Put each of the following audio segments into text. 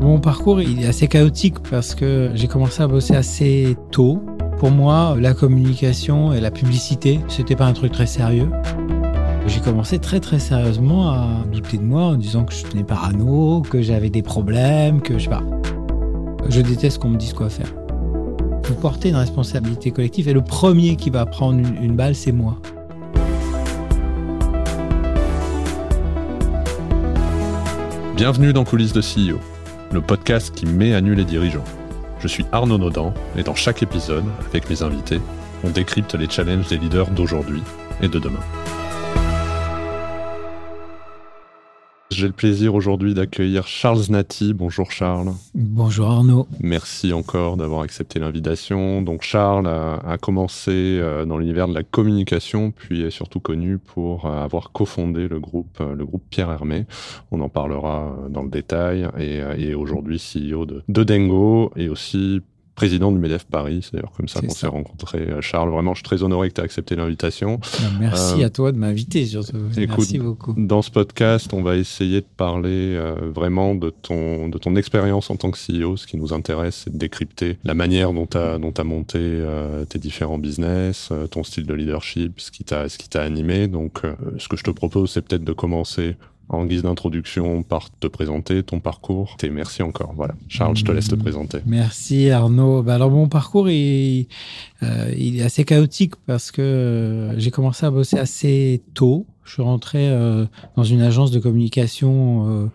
Mon parcours est assez chaotique parce que j'ai commencé à bosser assez tôt. Pour moi, la communication et la publicité, c'était pas un truc très sérieux. J'ai commencé très très sérieusement à douter de moi en disant que je tenais parano, que j'avais des problèmes, que je sais pas. Je déteste qu'on me dise quoi faire. Vous portez une responsabilité collective et le premier qui va prendre une, une balle, c'est moi. Bienvenue dans Coulisses de CEO, le podcast qui met à nu les dirigeants. Je suis Arnaud Naudan et dans chaque épisode, avec mes invités, on décrypte les challenges des leaders d'aujourd'hui et de demain. J'ai le plaisir aujourd'hui d'accueillir Charles Nati. Bonjour Charles. Bonjour Arnaud. Merci encore d'avoir accepté l'invitation. Donc Charles a, commencé euh, dans l'univers de la communication, puis est surtout connu pour euh, avoir cofondé le groupe, euh, le groupe Pierre Hermé. On en parlera dans le détail. Et, et aujourd'hui CEO de, de Dengo et aussi président du MEDEF Paris. C'est d'ailleurs comme ça qu'on s'est rencontrés. Euh, Charles, vraiment, je suis très honoré que tu aies accepté l'invitation. Bah, merci euh, à toi de m'inviter, surtout. Merci beaucoup. Dans ce podcast, on va essayer de parler euh, vraiment de ton, de ton expérience en tant que CEO. Ce qui nous intéresse, c'est de décrypter la manière dont tu as, dont as monté tes différents business, ton style de leadership, ce qui t'a animé. Donc, ce que je te propose, c'est peut-être de commencer en guise d'introduction par te présenter ton parcours. Et merci encore. Voilà. Charles, je te laisse te présenter. Merci Arnaud. Bah, alors mon parcours il, euh, il, est assez chaotique parce que euh, j'ai commencé à bosser assez tôt. Je suis rentré euh, dans une agence de communication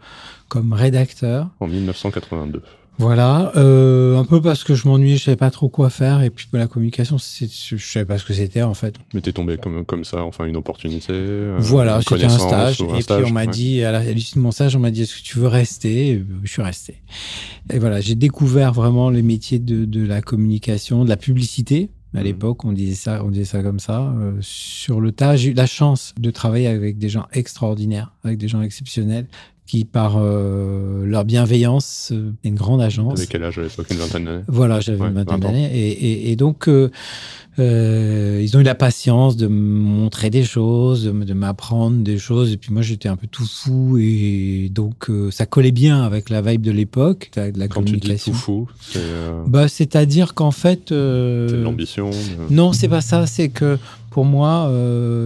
comme rédacteur. En 1982. Voilà, euh, un peu parce que je m'ennuyais, je savais pas trop quoi faire, et puis la communication, je savais pas ce que c'était en fait. Mais t'es tombé comme, comme ça, enfin une opportunité. Euh, voilà, c'était un stage, et puis on m'a dit, à l'issue de mon stage, on m'a dit, est-ce que tu veux rester? Je suis resté. Et voilà, j'ai découvert vraiment les métiers de, de la communication, de la publicité. À mmh. l'époque, on disait ça, on disait ça comme ça. Euh, sur le tas, j'ai eu la chance de travailler avec des gens extraordinaires, avec des gens exceptionnels qui, par euh, leur bienveillance, euh, une grande agence. Avec quel âge à l'époque Une vingtaine d'années? Voilà, j'avais une vingtaine d'années. Et, et, et, donc, euh, ils ont eu la patience de me montrer des choses, de m'apprendre des choses. Et puis moi, j'étais un peu tout fou. Et donc, ça collait bien avec la vibe de l'époque, de la Quand communication. Tu dis tout fou, c'est... Bah, c'est-à-dire qu'en fait... C'est l'ambition Non, c'est pas ça. C'est que pour moi,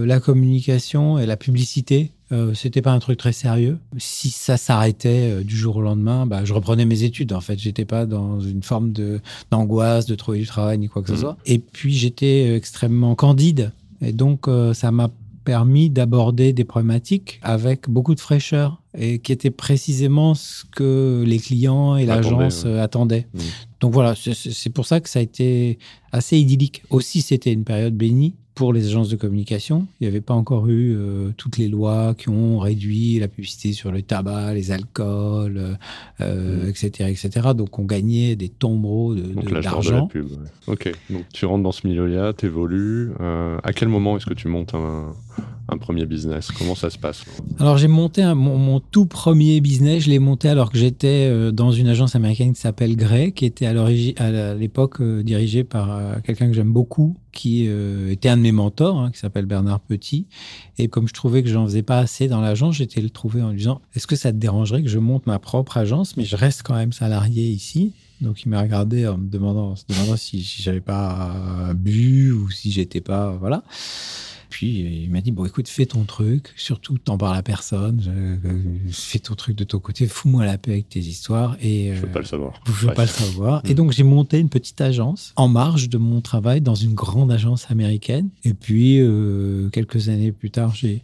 la communication et la publicité, euh, c'était pas un truc très sérieux. Si ça s'arrêtait euh, du jour au lendemain, bah, je reprenais mes études. En fait, j'étais pas dans une forme de d'angoisse de trouver du travail ni quoi que ce mmh. soit. Et puis j'étais extrêmement candide. Et donc euh, ça m'a permis d'aborder des problématiques avec beaucoup de fraîcheur et qui était précisément ce que les clients et l'agence attendaient. Mmh. Donc voilà, c'est pour ça que ça a été assez idyllique. Aussi, c'était une période bénie pour les agences de communication. Il n'y avait pas encore eu euh, toutes les lois qui ont réduit la publicité sur le tabac, les alcools, euh, etc., mmh. etc. Donc on gagnait des tombereaux d'argent. De, Ok, donc tu rentres dans ce milieu-là, tu évolues. Euh, à quel moment est-ce que tu montes un, un, premier business? Comment ça se passe? Alors j'ai monté un, mon, mon, tout premier business, je l'ai monté alors que j'étais dans une agence américaine qui s'appelle Grey, qui était à l'époque dirigée par quelqu'un que j'aime beaucoup, qui euh, était un de mes mentors, hein, qui s'appelle Bernard Petit. Et comme je trouvais que j'en faisais pas assez dans l'agence, j'étais le trouver en lui disant Est-ce que ça te dérangerait que je monte ma propre agence, mais je reste quand même salarié ici Donc il m'a regardé en me demandant, se demandant si, si j'avais pas bu ou si j'étais pas. Voilà. Puis il m'a dit bon écoute fais ton truc, surtout t'en parles à personne, fais ton truc de ton côté, fous-moi la paix avec tes histoires et je veux pas le savoir. Je veux pas le savoir. Et donc j'ai monté une petite agence en marge de mon travail dans une grande agence américaine. Et puis euh, quelques années plus tard j'ai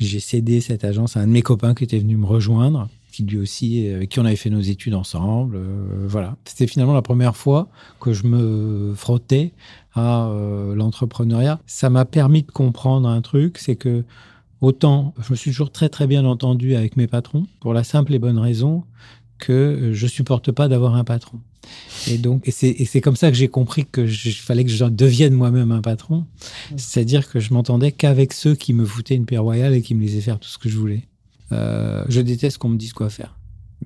j'ai cédé cette agence à un de mes copains qui était venu me rejoindre qui lui aussi, avec qui on avait fait nos études ensemble. Euh, voilà. C'était finalement la première fois que je me frottais à euh, l'entrepreneuriat. Ça m'a permis de comprendre un truc, c'est que autant je me suis toujours très très bien entendu avec mes patrons, pour la simple et bonne raison que je supporte pas d'avoir un patron. Et donc, et c'est comme ça que j'ai compris que il fallait que je devienne moi-même un patron. C'est-à-dire que je m'entendais qu'avec ceux qui me foutaient une paix royale et qui me laissaient faire tout ce que je voulais. Euh, je déteste qu'on me dise quoi faire.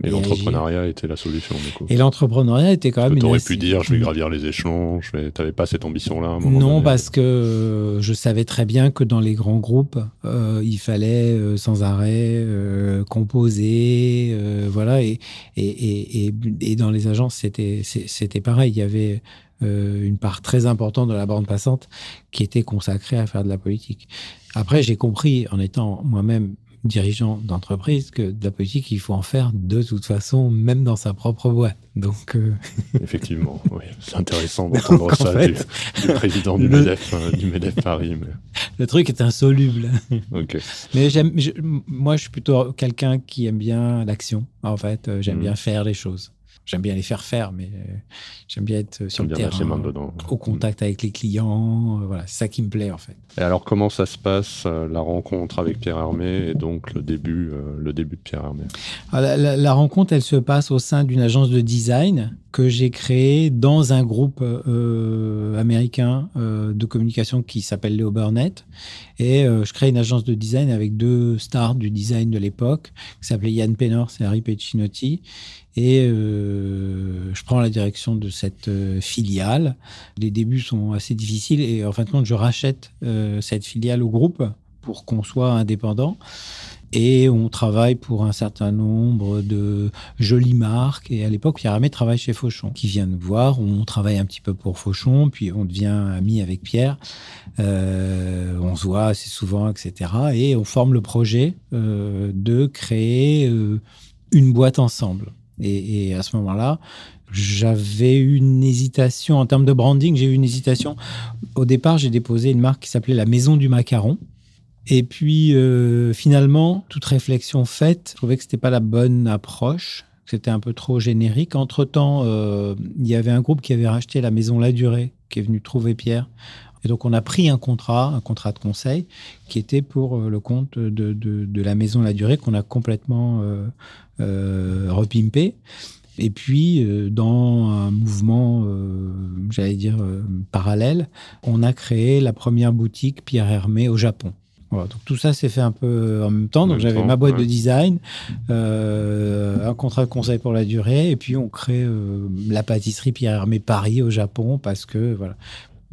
Et, l'entrepreneuriat était la solution, du coup. Et l'entrepreneuriat était quand même. Tu aurais pu dire, je vais gravir les échelons, tu n'avais pas cette ambition-là Non, parce que je savais très bien que dans les grands groupes, euh, il fallait euh, sans arrêt euh, composer, voilà, et, et, et, et, dans les agences, c'était pareil. Il y avait une part très importante de la bande passante qui était consacrée à faire de la politique. Après, j'ai compris, en étant moi-même dirigeant d'entreprise que de la politique, il faut en faire de toute façon, même dans sa propre boîte. Donc, euh, Effectivement, oui. c'est intéressant d'entendre ça du, président du, MEDEF, euh, du MEDEF Paris. Mais... Le truc est insoluble. Mais j'aime, moi, je suis plutôt quelqu'un qui aime bien l'action. En fait, euh, j'aime mmh. bien faire les choses. J'aime bien les faire faire, mais euh, j'aime bien être sur le terrain, au contact avec les clients. Euh, voilà, c'est ça qui me plaît en fait. Et alors, comment ça se passe euh, la rencontre avec Pierre Hermé et donc le début, le début de Pierre Hermé? Ah, la, rencontre, elle se passe au sein d'une agence de design que j'ai créée dans un groupe américain de communication qui s'appelle Leo Burnett. Et je crée une agence de design avec deux stars du design de l'époque qui s'appelaient Yann Penor et Harry Pecinotti. Et euh, je prends la direction de cette euh, filiale. Les débuts sont assez difficiles et en fin de compte, je rachète euh, cette filiale au groupe pour qu'on soit indépendant. Et on travaille pour un certain nombre de jolies marques. Et à l'époque, Pierre Hermé travaille chez Fauchon, qui vient nous voir. On travaille un petit peu pour Fauchon, puis on devient amis avec Pierre. on se voit assez souvent, etc. Et on forme le projet de créer une boîte ensemble. Et, à ce moment-là, j'avais une hésitation en termes de branding. J'ai eu une hésitation. Au départ, j'ai déposé une marque qui s'appelait la Maison du Macaron. Et puis, euh, finalement, toute réflexion faite, je trouvais que c'était pas la bonne approche, que c'était un peu trop générique. Entre-temps, euh, il y avait un groupe qui avait racheté la Maison La Durée, qui est venu trouver Pierre. Et donc, on a pris un contrat, un contrat de conseil, qui était pour euh, le compte de, la Maison La Durée, qu'on a complètement repimpé. Et puis, dans un mouvement, j'allais dire, parallèle, on a créé la première boutique Pierre Hermé au Japon. Voilà, donc tout ça s'est fait un peu en même temps. Donc j'avais ma boîte de design, un contrat de conseil pour la durée, et puis on crée la pâtisserie Pierre Hermé Paris au Japon parce que voilà,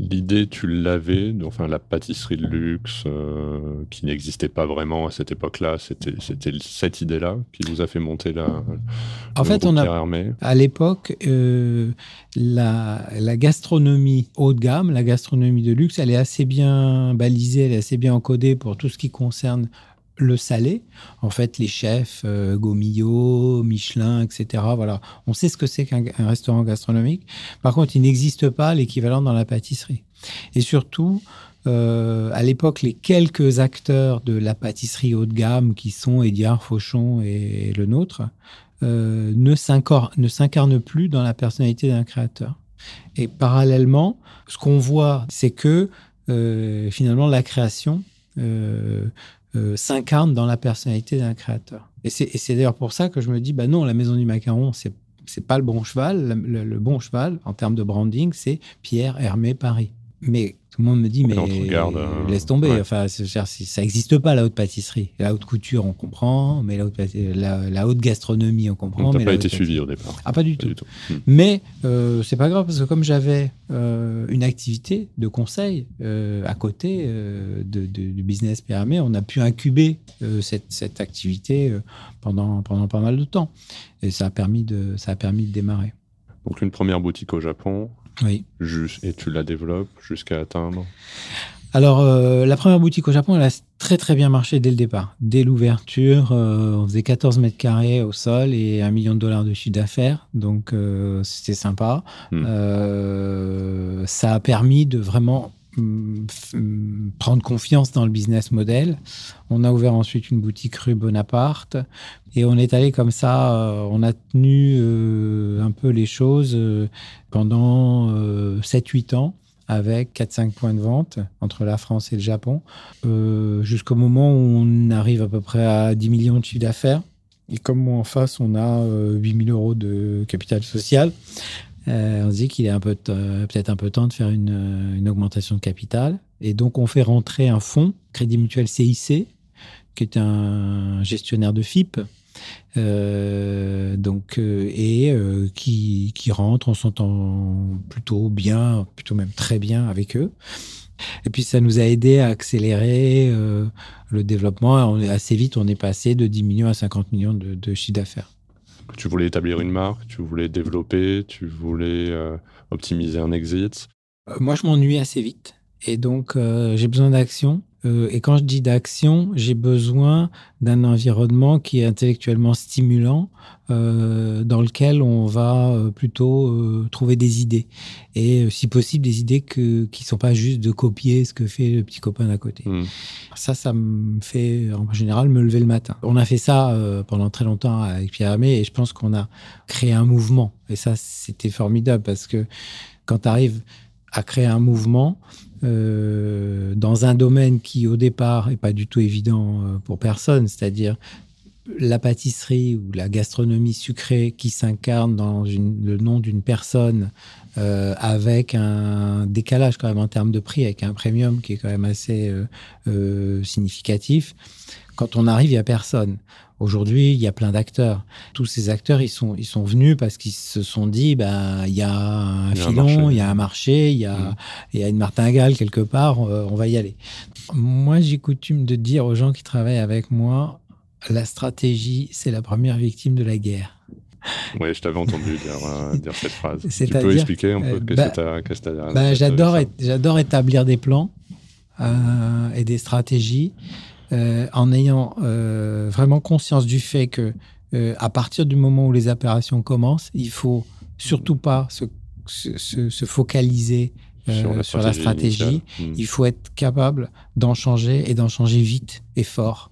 L'idée, tu l'avais, enfin la pâtisserie de luxe euh, qui n'existait pas vraiment à cette époque-là, c'était cette idée-là qui vous a fait monter la. En fait, on a à l'époque euh, la, la, gastronomie haut de gamme, la gastronomie de luxe, elle est assez bien balisée, elle est assez bien encodée pour tout ce qui concerne le salé. En fait, les chefs, euh, Michelin, etc. Voilà, on sait ce que c'est qu'un restaurant gastronomique. Par contre, il n'existe pas l'équivalent dans la pâtisserie. Et surtout, euh, à l'époque, les quelques acteurs de la pâtisserie haut de gamme, qui sont Ediard, Fauchon et le nôtre, euh, ne s'incarnent plus dans la personnalité d'un créateur. Et parallèlement, ce qu'on voit, c'est que finalement, la création euh, s'incarne dans la personnalité d'un créateur. Et c'est d'ailleurs pour ça que je me dis, bah non, la maison du macaron, c'est c'est pas le bon cheval. Le, bon cheval, en termes de branding, c'est Pierre Hermé Paris. Mais tout le monde me dit, mais euh, laisse tomber. Enfin, ça n'existe pas la haute pâtisserie. La haute couture, on comprend, mais la haute, la, haute gastronomie, on comprend. Ça n'a pas été suivi au départ. Ah, pas du tout. Hmm. Mais euh, c'est pas grave parce que comme j'avais euh, une activité de conseil euh, à côté du business PRM, on a pu incuber cette, cette, activité pendant, pendant pas mal de temps. Et ça a permis de, ça a permis de démarrer. Donc une première boutique au Japon, oui. et tu la développes jusqu'à atteindre alors, euh, la première boutique au Japon, elle a très très bien marché dès le départ. Dès l'ouverture, euh, on faisait 14 mètres carrés au sol et un million de dollars de chiffre d'affaires. Donc, euh, c'était sympa. Hmm. ça a permis de vraiment prendre confiance dans le business model. On a ouvert ensuite une boutique rue Bonaparte et on est allé comme ça, on a tenu un peu les choses pendant 7-8 ans avec 4-5 points de vente entre la France et le Japon, euh, jusqu'au moment où on arrive à peu près à 10 millions de chiffre d'affaires. Et comme en face, on a 8 000 euros de capital social, euh, on se dit qu'il est peut-être un peu temps de faire une, une, augmentation de capital. Et donc, on fait rentrer un fonds, Crédit Mutuel CIC, qui est un gestionnaire de FIP, donc, et qui, rentrent, on s'entend plutôt bien, plutôt même très bien avec eux. Et puis ça nous a aidé à accélérer le développement. assez vite, on est passé de 10 millions à 50 millions de, de chiffre d'affaires. Tu voulais établir une marque, tu voulais développer, tu voulais euh, optimiser un exit euh, Moi, je m'ennuie assez vite. Et donc, euh, j'ai besoin d'action. Euh, et quand je dis d'action, j'ai besoin d'un environnement qui est intellectuellement stimulant, euh, dans lequel on va euh, plutôt trouver des idées. Et si possible, des idées que, qui ne sont pas juste de copier ce que fait le petit copain d'à côté. Hmm. Ça, ça me fait en général me lever le matin. On a fait ça pendant très longtemps avec Pierre Hermé et je pense qu'on a créé un mouvement. Et ça, c'était formidable parce que quand tu arrives à créer un mouvement, euh, dans un domaine qui, au départ, n'est pas du tout évident euh, pour personne, c'est-à-dire la pâtisserie ou la gastronomie sucrée qui s'incarne dans le nom d'une personne euh, avec un décalage quand même en termes de prix, avec un premium qui est quand même assez significatif. Quand on arrive, il n'y a personne. Aujourd'hui, il y a plein d'acteurs. Tous ces acteurs, ils sont, ils sont venus parce qu'ils se sont dit, ben, il y a un filon, il y a un marché, il y a, mmh. il y a une martingale quelque part, euh, on va y aller. Moi, j'ai coutume de dire aux gens qui travaillent avec moi, la stratégie, c'est la première victime de la guerre. Oui, je t'avais entendu dire, euh, dire, cette phrase. Tu peux expliquer un peu euh, qu'est-ce que tu as, bah, J'adore j'adore établir des plans et des stratégies. Euh, en ayant euh, vraiment conscience du fait que euh, à partir du moment où les opérations commencent, il faut surtout pas se, focaliser sur la stratégie. Hmm. Il faut être capable d'en changer et d'en changer vite et fort.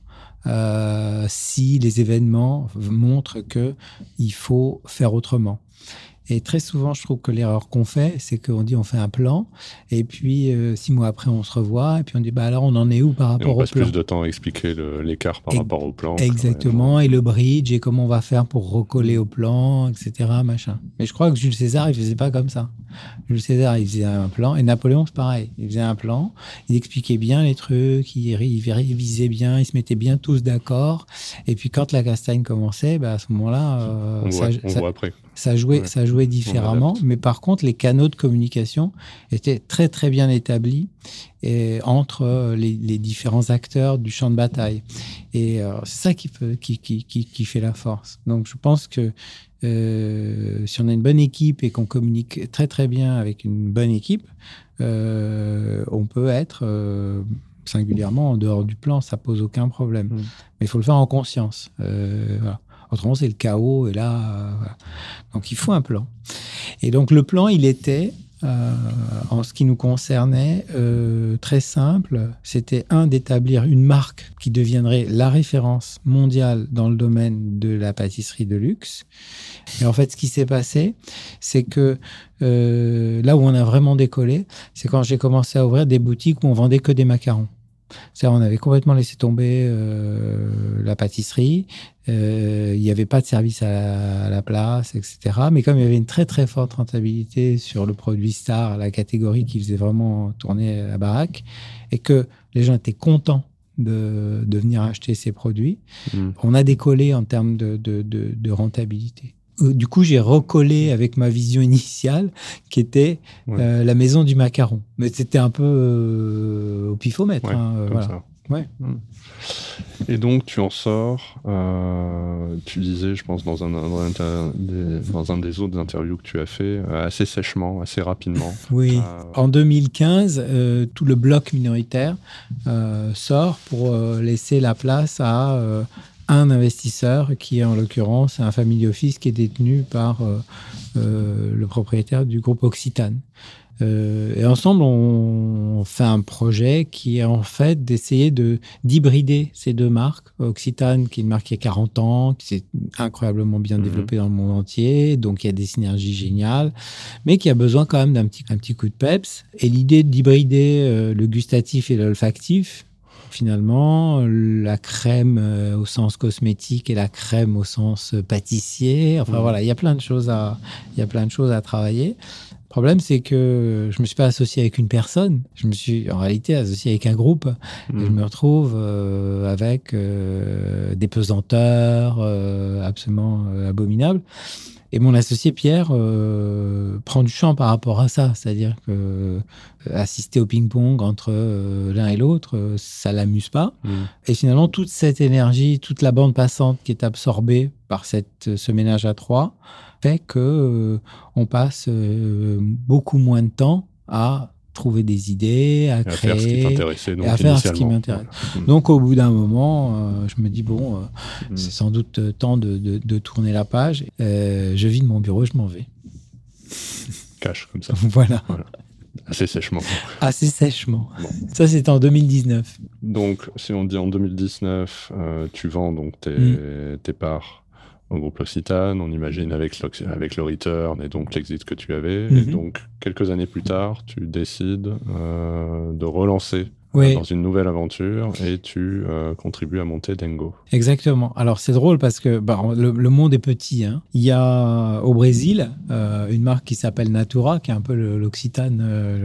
si les événements montrent que il faut faire autrement. Et très souvent, je trouve que l'erreur qu'on fait, c'est qu'on dit on fait un plan, et puis euh, six mois après, on se revoit, et puis on dit bah alors on en est où par rapport et on passe plus de temps à expliquer l'écart par rapport au plan. Exactement, et le bridge, et comment on va faire pour recoller au plan, etc. Machin. Mais je crois que Jules César, il faisait pas comme ça. Jules César, il faisait un plan, et Napoléon, c'est pareil. Il faisait un plan, il expliquait bien les trucs, il, il révisait bien, ils se mettaient bien tous d'accord, et puis quand la castagne commençait, bah, à ce moment-là, euh, on, on voit après. Ça jouait, ça jouait différemment, mais par contre, les canaux de communication étaient très très bien établis et, entre euh, les, différents acteurs du champ de bataille. Et euh, c'est ça qui, peut, qui, qui, qui, fait la force. Donc je pense que euh, si on a une bonne équipe et qu'on communique très très bien avec une bonne équipe, on peut être singulièrement en dehors du plan, ça pose aucun problème. Mm. Mais il faut le faire en conscience. Voilà. Autrement, c'est le chaos. Et là, euh, donc il faut un plan. Et donc le plan, il était, euh, en ce qui nous concernait, euh, très simple. C'était un d'établir une marque qui deviendrait la référence mondiale dans le domaine de la pâtisserie de luxe. Et en fait, ce qui s'est passé, c'est que là où on a vraiment décollé, c'est quand j'ai commencé à ouvrir des boutiques où on vendait que des macarons. C'est-à-dire, on avait complètement laissé tomber euh, la pâtisserie. Euh, il n'y avait pas de service à la, place, etc. Mais comme il y avait une très très forte rentabilité sur le produit star, la catégorie qui faisait vraiment tourner la baraque, et que les gens étaient contents de, venir acheter ces produits, mmh. on a décollé en termes de rentabilité. Euh, du coup, j'ai recollé avec ma vision initiale, qui était euh, la maison du macaron. Mais c'était un peu euh, au pifomètre. Hein, voilà. Hmm. Et donc, tu en sors, tu disais, je pense, dans un, dans un, des, autres interviews que tu as fait, assez sèchement, assez rapidement. Oui. En 2015, tout le bloc minoritaire sort pour laisser la place à un investisseur qui est en l'occurrence un family office qui est détenu par euh, euh, le propriétaire du groupe Occitane. Euh, et ensemble, on, fait un projet qui est en fait d'essayer de d'hybrider ces deux marques. Occitane, qui est une marque qui a 40 ans, qui s'est incroyablement bien mhm. développée dans le monde entier, donc il y a des synergies géniales, mais qui a besoin quand même d'un petit, un petit coup de peps. Et l'idée d'hybrider le gustatif et l'olfactif, finalement, la crème euh, au sens cosmétique et la crème au sens pâtissier. Enfin mmh. voilà, il y a plein de choses à, il y a plein de choses à travailler. Le problème, c'est que je me suis pas associé avec une personne. Je me suis en réalité associé avec un groupe. Et je Mhm. me retrouve euh, avec euh, des pesanteurs euh, absolument euh, abominables. Et mon associé Pierre euh, prend du champ par rapport à ça. C'est-à-dire que euh, assister au ping-pong entre euh, l'un et l'autre, ça l'amuse pas. Mhm. Et finalement, toute cette énergie, toute la bande passante qui est absorbée par cette, ce ménage à trois fait que on passe beaucoup moins de temps à trouver des idées, à à faire ce qui créer. t'intéressait. à faire ce qui m'intéresse. Voilà. Donc, au bout d'un moment, euh, je me dis bon, euh, Mhm. c'est sans doute euh, temps de, de- de tourner la page. Euh, je vide mon bureau, je m'en vais. Cash, comme ça, voilà, assez sèchement. assez sèchement. Bon. Ça, c'était en 2019. Donc, si on dit en 2019, euh, tu vends donc tes, Mm. tes parts au groupe L'Occitane, on imagine avec, avec le return et donc l'exit que tu avais. Et Mhm. donc, quelques années plus tard, tu décides euh, de relancer Oui. dans une nouvelle aventure et tu euh, contribues à monter Dengo. Exactement. Alors c'est drôle parce que bah, le, le monde est petit. hein. Il y a au Brésil euh, une marque qui s'appelle Natura, qui est un peu l'Occitane, euh,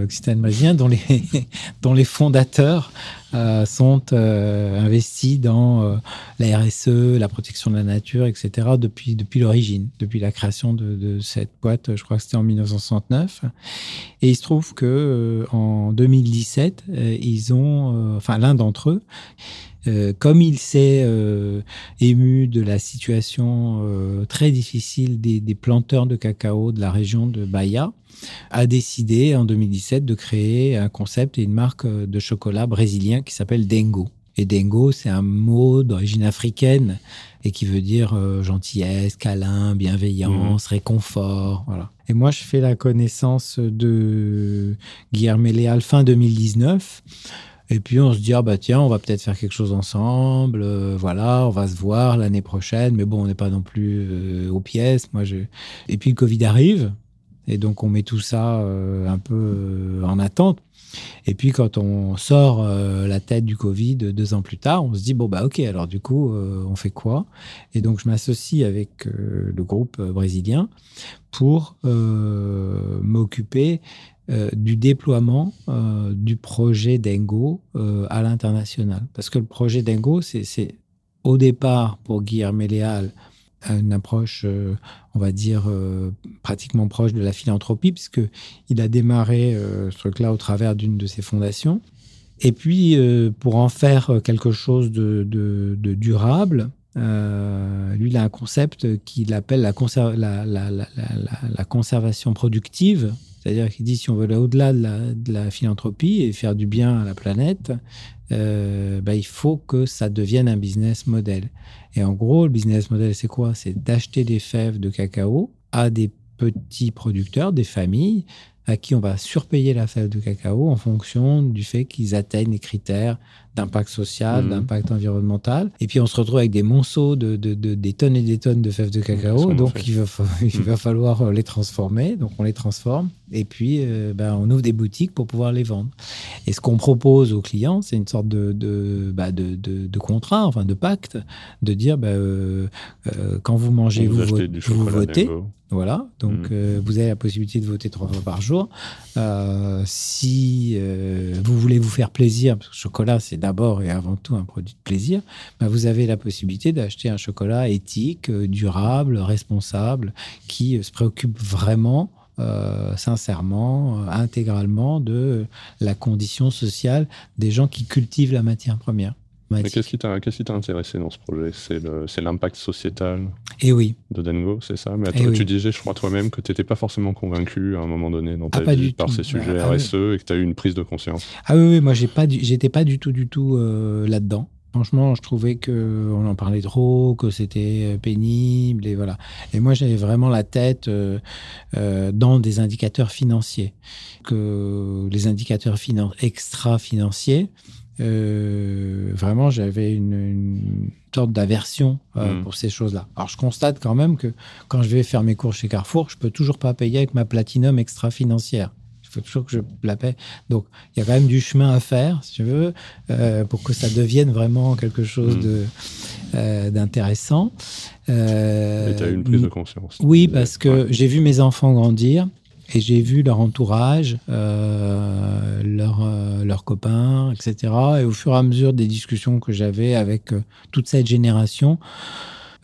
les, dont les fondateurs euh, sont euh, investis dans euh, la RSE, la protection de la nature, etc. depuis, depuis l'origine, depuis la création de, de cette boîte, je crois que c'était en 1969. Et il se trouve que en 2017, euh, ils ont, enfin l'un d'entre eux, euh, comme il s'est euh, ému de la situation euh, très difficile des, des planteurs de cacao de la région de Bahia, a décidé en 2017 de créer un concept et une marque de chocolat brésilien qui s'appelle Dengo. Et Dengo, c'est un mot d'origine africaine et qui veut dire euh, gentillesse, câlin, bienveillance, réconfort. Voilà. Et moi, je fais la connaissance de Guillermo Léal fin 2019. Et puis on se dit, ah bah tiens, on va peut-être faire quelque chose ensemble, euh, voilà, on va se voir l'année prochaine, mais bon, on n'est pas non plus euh, aux pièces. Moi, je... Et puis le Covid arrive, et donc on met tout ça euh, un peu euh, en attente. Et puis quand on sort la tête du Covid deux ans plus tard, on se dit, bon bah ok, alors du coup, on fait quoi? Et donc je m'associe avec le groupe brésilien pour m'occuper euh, du déploiement euh, du projet Dengo euh, à l'international. Parce que le projet Dengo, c'est au départ pour Guillermo Léal une approche, on va dire, pratiquement proche de la philanthropie, puisqu'il a démarré ce truc-là au travers d'une de ses fondations. Et puis, pour en faire quelque chose de, durable, lui, il a un concept qu'il appelle la conservation productive. C'est-à-dire qu'il dit si on veut aller au-delà de la, philanthropie et faire du bien à la planète, euh, bah, il faut que ça devienne un business model. Et en gros, le business model, c'est quoi? C'est d'acheter des fèves de cacao à des petits producteurs, des familles, à qui on va surpayer la fève de cacao en fonction du fait qu'ils atteignent les critères d'impact social, Mhm. d'impact environnemental. Et puis on se retrouve avec des monceaux de, de- de- des tonnes et des tonnes de fèves de cacao. Donc il va, il va falloir euh, les transformer. Donc on les transforme. Et puis euh, ben, on ouvre des boutiques pour pouvoir les vendre. Et ce qu'on propose aux clients, c'est une sorte de, de, bah, de, contrat, enfin de pacte, de dire euh, euh, quand vous mangez, vous vous, vo- vous votez. Voilà, donc Mhm. euh, vous avez la possibilité de voter trois fois par jour. Euh, si euh, vous voulez vous faire plaisir, parce que le chocolat c'est d'abord et avant tout un produit de plaisir, bah, vous avez la possibilité d'acheter un chocolat éthique, durable, responsable, qui se préoccupe vraiment, euh, sincèrement, euh, intégralement de la condition sociale des gens qui cultivent la matière première. Mais qu'est-ce qui t'a t'a intéressé dans ce projet? C'est l'impact sociétal Et oui, de Dengo, c'est ça? Mais Eh toi, oui. tu disais, je crois toi-même, que tu n'étais pas forcément convaincu à un moment donné dans ta Ah, pas vie par tout. ces sujets Ah, ah, RSE et que tu as eu une prise de conscience. Ah oui, oui moi j'ai pas, j'étais pas du tout, du tout euh, là-dedans. Franchement, je trouvais que on en parlait trop, que c'était euh, pénible et voilà. Et moi, j'avais vraiment la tête euh, euh, dans des indicateurs financiers, que les indicateurs finan- extra-financiers. Euh, vraiment, j'avais une, une sorte d'aversion euh, Mm. pour ces choses-là. Alors, je constate quand même que quand je vais faire mes cours chez Carrefour, je peux toujours pas payer avec ma platinum extra-financière. Il faut toujours que je la paie. Donc, il y a quand même du chemin à faire, si tu veux, euh, pour que ça devienne vraiment quelque chose Mm. euh, d'intéressant. Et tu as eu une prise de conscience. oui, parce que Ouais. j'ai vu mes enfants grandir Et j'ai vu leur entourage, euh, leurs copains, etc. Et au fur et à mesure des discussions que j'avais avec toute cette génération,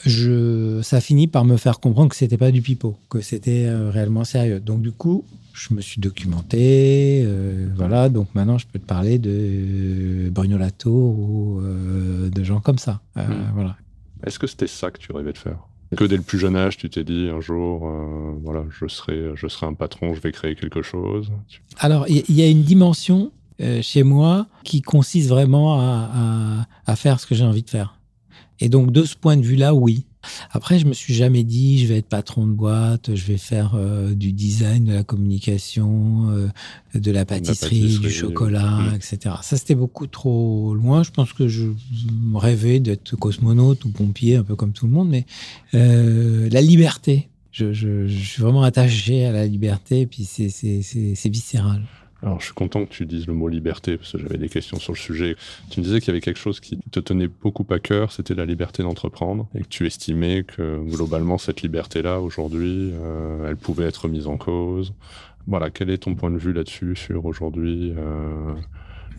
je, ça finit par me faire comprendre que c'était pas du pipeau, que c'était réellement sérieux. Donc du coup, je me suis documenté, euh, voilà. Donc maintenant, je peux te parler de Bruno Latour ou euh, de gens comme ça, euh, hmm. voilà. Est-ce que c'était ça que tu rêvais de faire? Que dès le plus jeune âge, tu t'es dit un jour, voilà, je serai, je serai un patron, je vais créer quelque chose. Alors, il y, a une dimension chez moi qui consiste vraiment à faire ce que j'ai envie de faire. Et donc, de ce point de vue-là, oui. Après, je me suis jamais dit, je vais être patron de boîte, je vais faire euh, du design, de la communication, euh, de la pâtisserie, du chocolat, etc. Ça, c'était beaucoup trop loin. Je pense que je rêvais d'être cosmonaute ou pompier, un peu comme tout le monde, mais euh, la liberté. Je, je, suis vraiment attaché à la liberté, et puis c'est viscéral. Alors, je suis content que tu dises le mot liberté, parce que j'avais des questions sur le sujet. Tu me disais qu'il y avait quelque chose qui te tenait beaucoup à cœur, c'était la liberté d'entreprendre, et que tu estimais que globalement, cette liberté-là, aujourd'hui, euh, elle pouvait être mise en cause. Voilà, quel est ton point de vue là-dessus, sur aujourd'hui euh,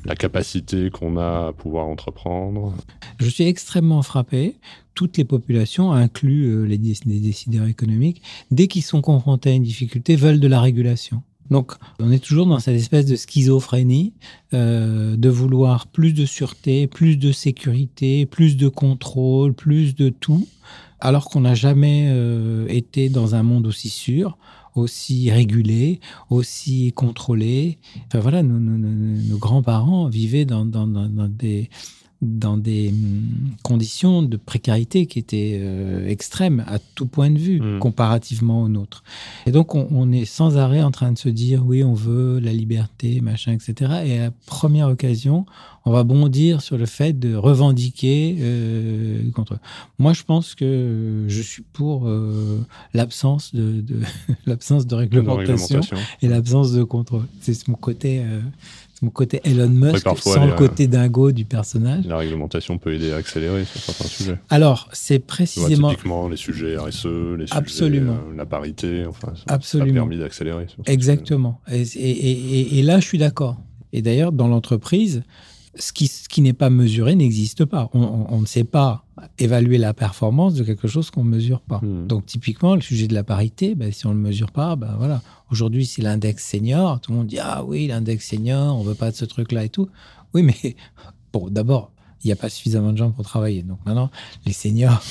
la capacité qu'on a à pouvoir entreprendre? Je suis extrêmement frappé. Toutes les populations, inclus euh, les décideurs économiques, dès qu'ils sont confrontés à une difficulté, veulent de la régulation. Donc, on est toujours dans cette espèce de schizophrénie euh, de vouloir plus de sûreté, plus de sécurité, plus de contrôle, plus de tout, alors qu'on n'a jamais euh, été dans un monde aussi sûr, aussi régulé, aussi contrôlé. Enfin voilà, nos, grands-parents vivaient dans des dans des hum, conditions de précarité qui étaient euh, extrêmes à tout point de vue mmh. comparativement aux nôtres. Et donc on, est sans arrêt en train de se dire oui on veut la liberté machin etc. Et à la première occasion on va bondir sur le fait de revendiquer euh, contre. Moi je pense que je suis pour euh, l'absence de, l'absence de réglementation, et l'absence de contrôle. C'est mon côté mon côté Elon Musk sans le côté dingo du personnage. La réglementation peut aider à accélérer sur certains sujets. Alors, c'est précisément. typiquement, les sujets RSE, les Absolument. sujets, euh, la parité, enfin, ça, Absolument. a permis d'accélérer. Exactement. Et, et, et, là, je suis d'accord. Et d'ailleurs, dans l'entreprise, ce qui, ce qui n'est pas mesuré n'existe pas. On, on, ne sait pas évaluer la performance de quelque chose qu'on ne mesure pas. Hmm. Donc, typiquement, le sujet de la parité, ben, si on ne le mesure pas, ben, voilà. Aujourd'hui, c'est l'index senior. Tout le monde dit Ah oui, l'index senior, on veut pas de ce truc-là et tout. Oui, mais bon, d'abord, il n'y a pas suffisamment de gens pour travailler. Donc maintenant, les seniors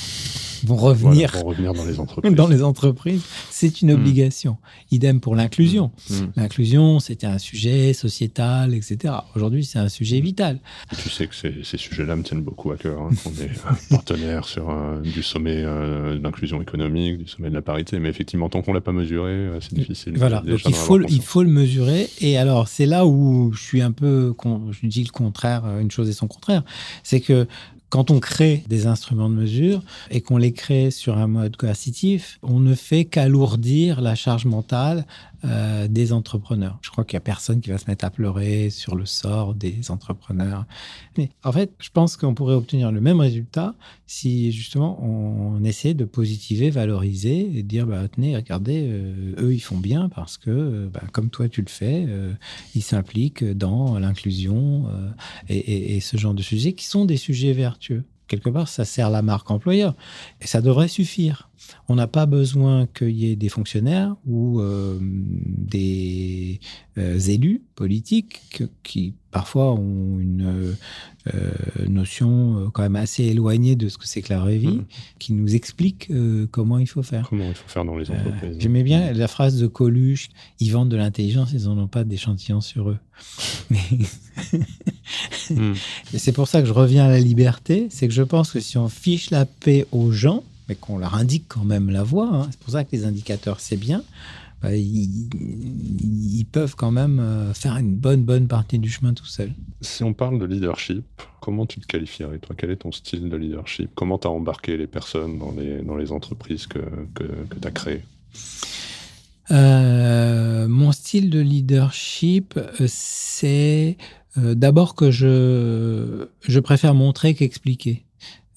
vont revenir, revenir dans les entreprises. dans les entreprises, c'est une hmm. obligation. Idem pour l'inclusion. Hmm. Hmm. L'inclusion, c'était un sujet sociétal, etc. Aujourd'hui, c'est un sujet vital. tu sais que ces, sujets-là me tiennent beaucoup à cœur. Hein. On est euh, partenaire sur euh, du sommet euh, de l'inclusion économique, du sommet de la parité, mais effectivement, tant qu'on l'a pas mesuré, c'est difficile. Voilà, donc il faut, il faut le mesurer. Et alors, c'est là où je suis un peu, je dis le contraire, une chose et son contraire, c'est que quand on crée des instruments de mesure et qu'on les crée sur un mode coercitif, on ne fait qu'alourdir la charge mentale euh, des entrepreneurs. Je crois qu'il n'y a personne qui va se mettre à pleurer sur le sort des entrepreneurs. Mais en fait, je pense qu'on pourrait obtenir le même résultat si justement on essaie de positiver, valoriser et dire bah, tenez, regardez, euh, eux ils font bien parce que euh, bah, comme toi tu le fais, ils s'impliquent dans l'inclusion et ce genre de sujets qui sont des sujets vertueux quelque part, ça sert la marque employeur. Et ça devrait suffire. On n'a pas besoin qu'il y ait des fonctionnaires ou euh, des euh, élus politiques qui parfois ont une euh, notion quand même assez éloignée de ce que c'est que la vraie vie, mmh. qui nous expliquent comment il faut faire. Comment il faut faire dans les entreprises. J'aimais bien la phrase de Coluche, ils vendent de l'intelligence, ils n'en ont pas d'échantillons sur eux. Mmh. c'est pour ça que je reviens à la liberté, c'est que je pense que si on fiche la paix aux gens, mais qu'on leur indique quand même la voie. Hein. C'est pour ça que les indicateurs, c'est bien. Bah, ils, peuvent quand même euh, faire une bonne, bonne partie du chemin tout seul. Si on parle de leadership, comment tu te qualifierais, toi? Quel est ton style de leadership? Comment tu as embarqué les personnes dans les, dans les entreprises que, que, tu as créées? Euh, Mon style de leadership, euh, c'est d'abord que je, je préfère montrer qu'expliquer.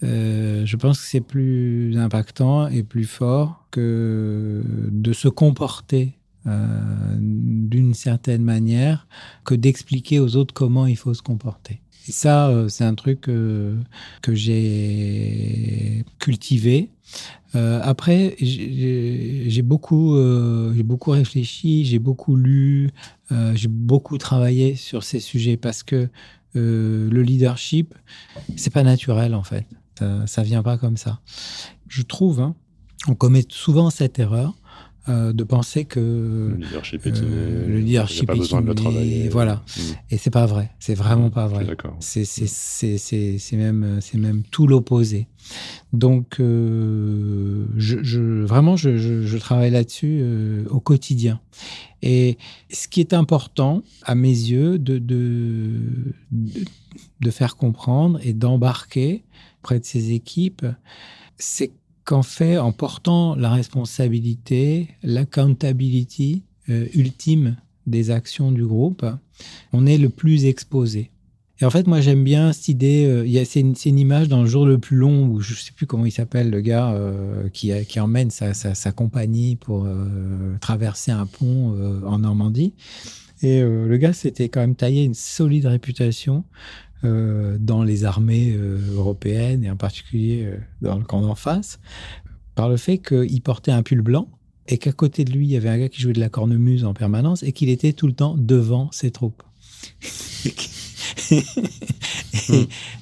Euh, je pense que c'est plus impactant et plus fort que de se comporter d'une certaine manière que d'expliquer aux autres comment il faut se comporter. Et ça, c'est un truc que j'ai cultivé euh, après, j'ai beaucoup, euh, j'ai beaucoup réfléchi, j'ai beaucoup lu, euh, j'ai beaucoup travaillé sur ces sujets parce que le leadership, c'est pas naturel en fait. Ça, ça vient pas comme ça. Je trouve, hein, on commet souvent cette erreur euh, de penser que le leadership est euh, le leadership pas besoin de le travailler. Voilà. Mm. Et c'est pas vrai. C'est vraiment pas vrai. C'est c'est même tout l'opposé. Donc euh, je, je, vraiment je, je, travaille là-dessus au quotidien. Et ce qui est important à mes yeux de de, de, de faire comprendre et d'embarquer auprès de ces équipes, c'est qu'en fait, en portant la responsabilité, l'accountability euh, ultime des actions du groupe, on est le plus exposé. Et en fait, moi, j'aime bien cette idée. Euh, c'est, une, une, image dans le jour le plus long où je ne sais plus comment il s'appelle, le gars euh, qui, emmène sa, sa, compagnie pour traverser un pont en Normandie. Et le gars s'était quand même taillé une solide réputation euh, dans les armées euh, européennes et en particulier euh, dans le camp d'en face, par le fait qu'il portait un pull blanc et qu'à côté de lui, il y avait un gars qui jouait de la cornemuse en permanence et qu'il était tout le temps devant ses troupes.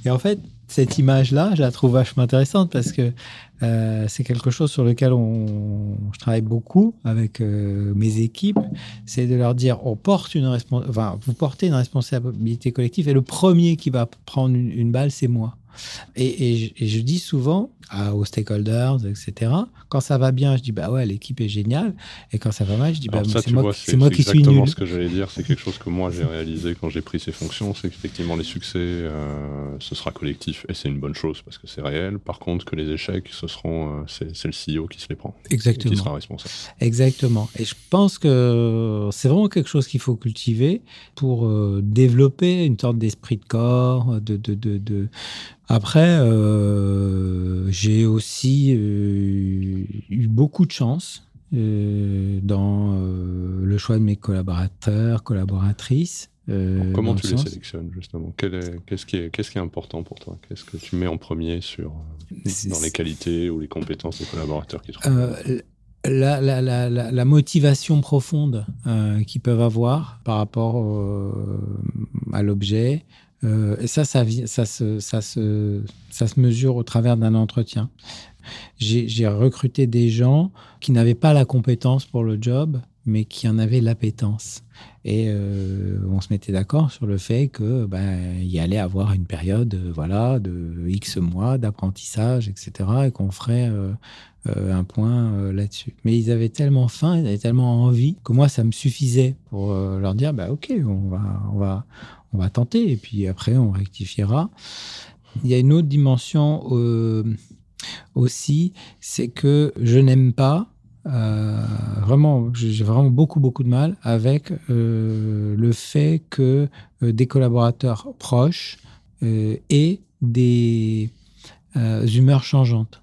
et, en fait, cette image-là, je la trouve vachement intéressante parce que euh, c'est quelque chose sur lequel on, je travaille beaucoup avec euh, mes équipes. C'est de leur dire, on porte une enfin, vous portez une responsabilité collective et le premier qui va prendre une balle, c'est moi. Et, je, dis souvent aux stakeholders, etc., quand ça va bien, je dis bah ouais, l'équipe est géniale. Et quand ça va mal, je dis bah c'est moi, moi qui suis nul. exactement ce que j'allais dire. C'est quelque chose que moi j'ai réalisé quand j'ai pris ces fonctions. C'est qu'effectivement, les succès, euh, ce sera collectif. Et c'est une bonne chose parce que c'est réel. Par contre, que les échecs, ce seront, euh, c'est le CEO qui se les prend. Exactement. Qui sera responsable. Exactement. Et je pense que c'est vraiment quelque chose qu'il faut cultiver pour euh, développer une sorte d'esprit de corps, de, de, de, de après, euh, j'ai aussi euh, eu beaucoup de chance euh, dans le choix de mes collaborateurs, collaboratrices. comment tu les sélectionnes justement? Qu'est-ce qui, qui, est important pour toi? Qu'est-ce que tu mets en premier sur, dans les qualités ou les compétences des collaborateurs qui te la, la, la, la, motivation profonde qu'ils peuvent avoir par rapport à l'objet, euh, et ça, ça, se, mesure au travers d'un entretien. J'ai recruté des gens qui n'avaient pas la compétence pour le job, mais qui en avaient l'appétence. Et euh, on se mettait d'accord sur le fait que ben, il y allait avoir une période euh, voilà, de X mois d'apprentissage, etc., et qu'on ferait un point là-dessus. Mais ils avaient tellement faim, ils avaient tellement envie que moi, ça me suffisait pour leur dire bah, Ok, on va, on va tenter et puis après on rectifiera. Il y a une autre dimension euh, aussi, c'est que je n'aime pas euh, vraiment, j'ai vraiment beaucoup beaucoup de mal avec euh, le fait que des collaborateurs proches aient des humeurs changeantes.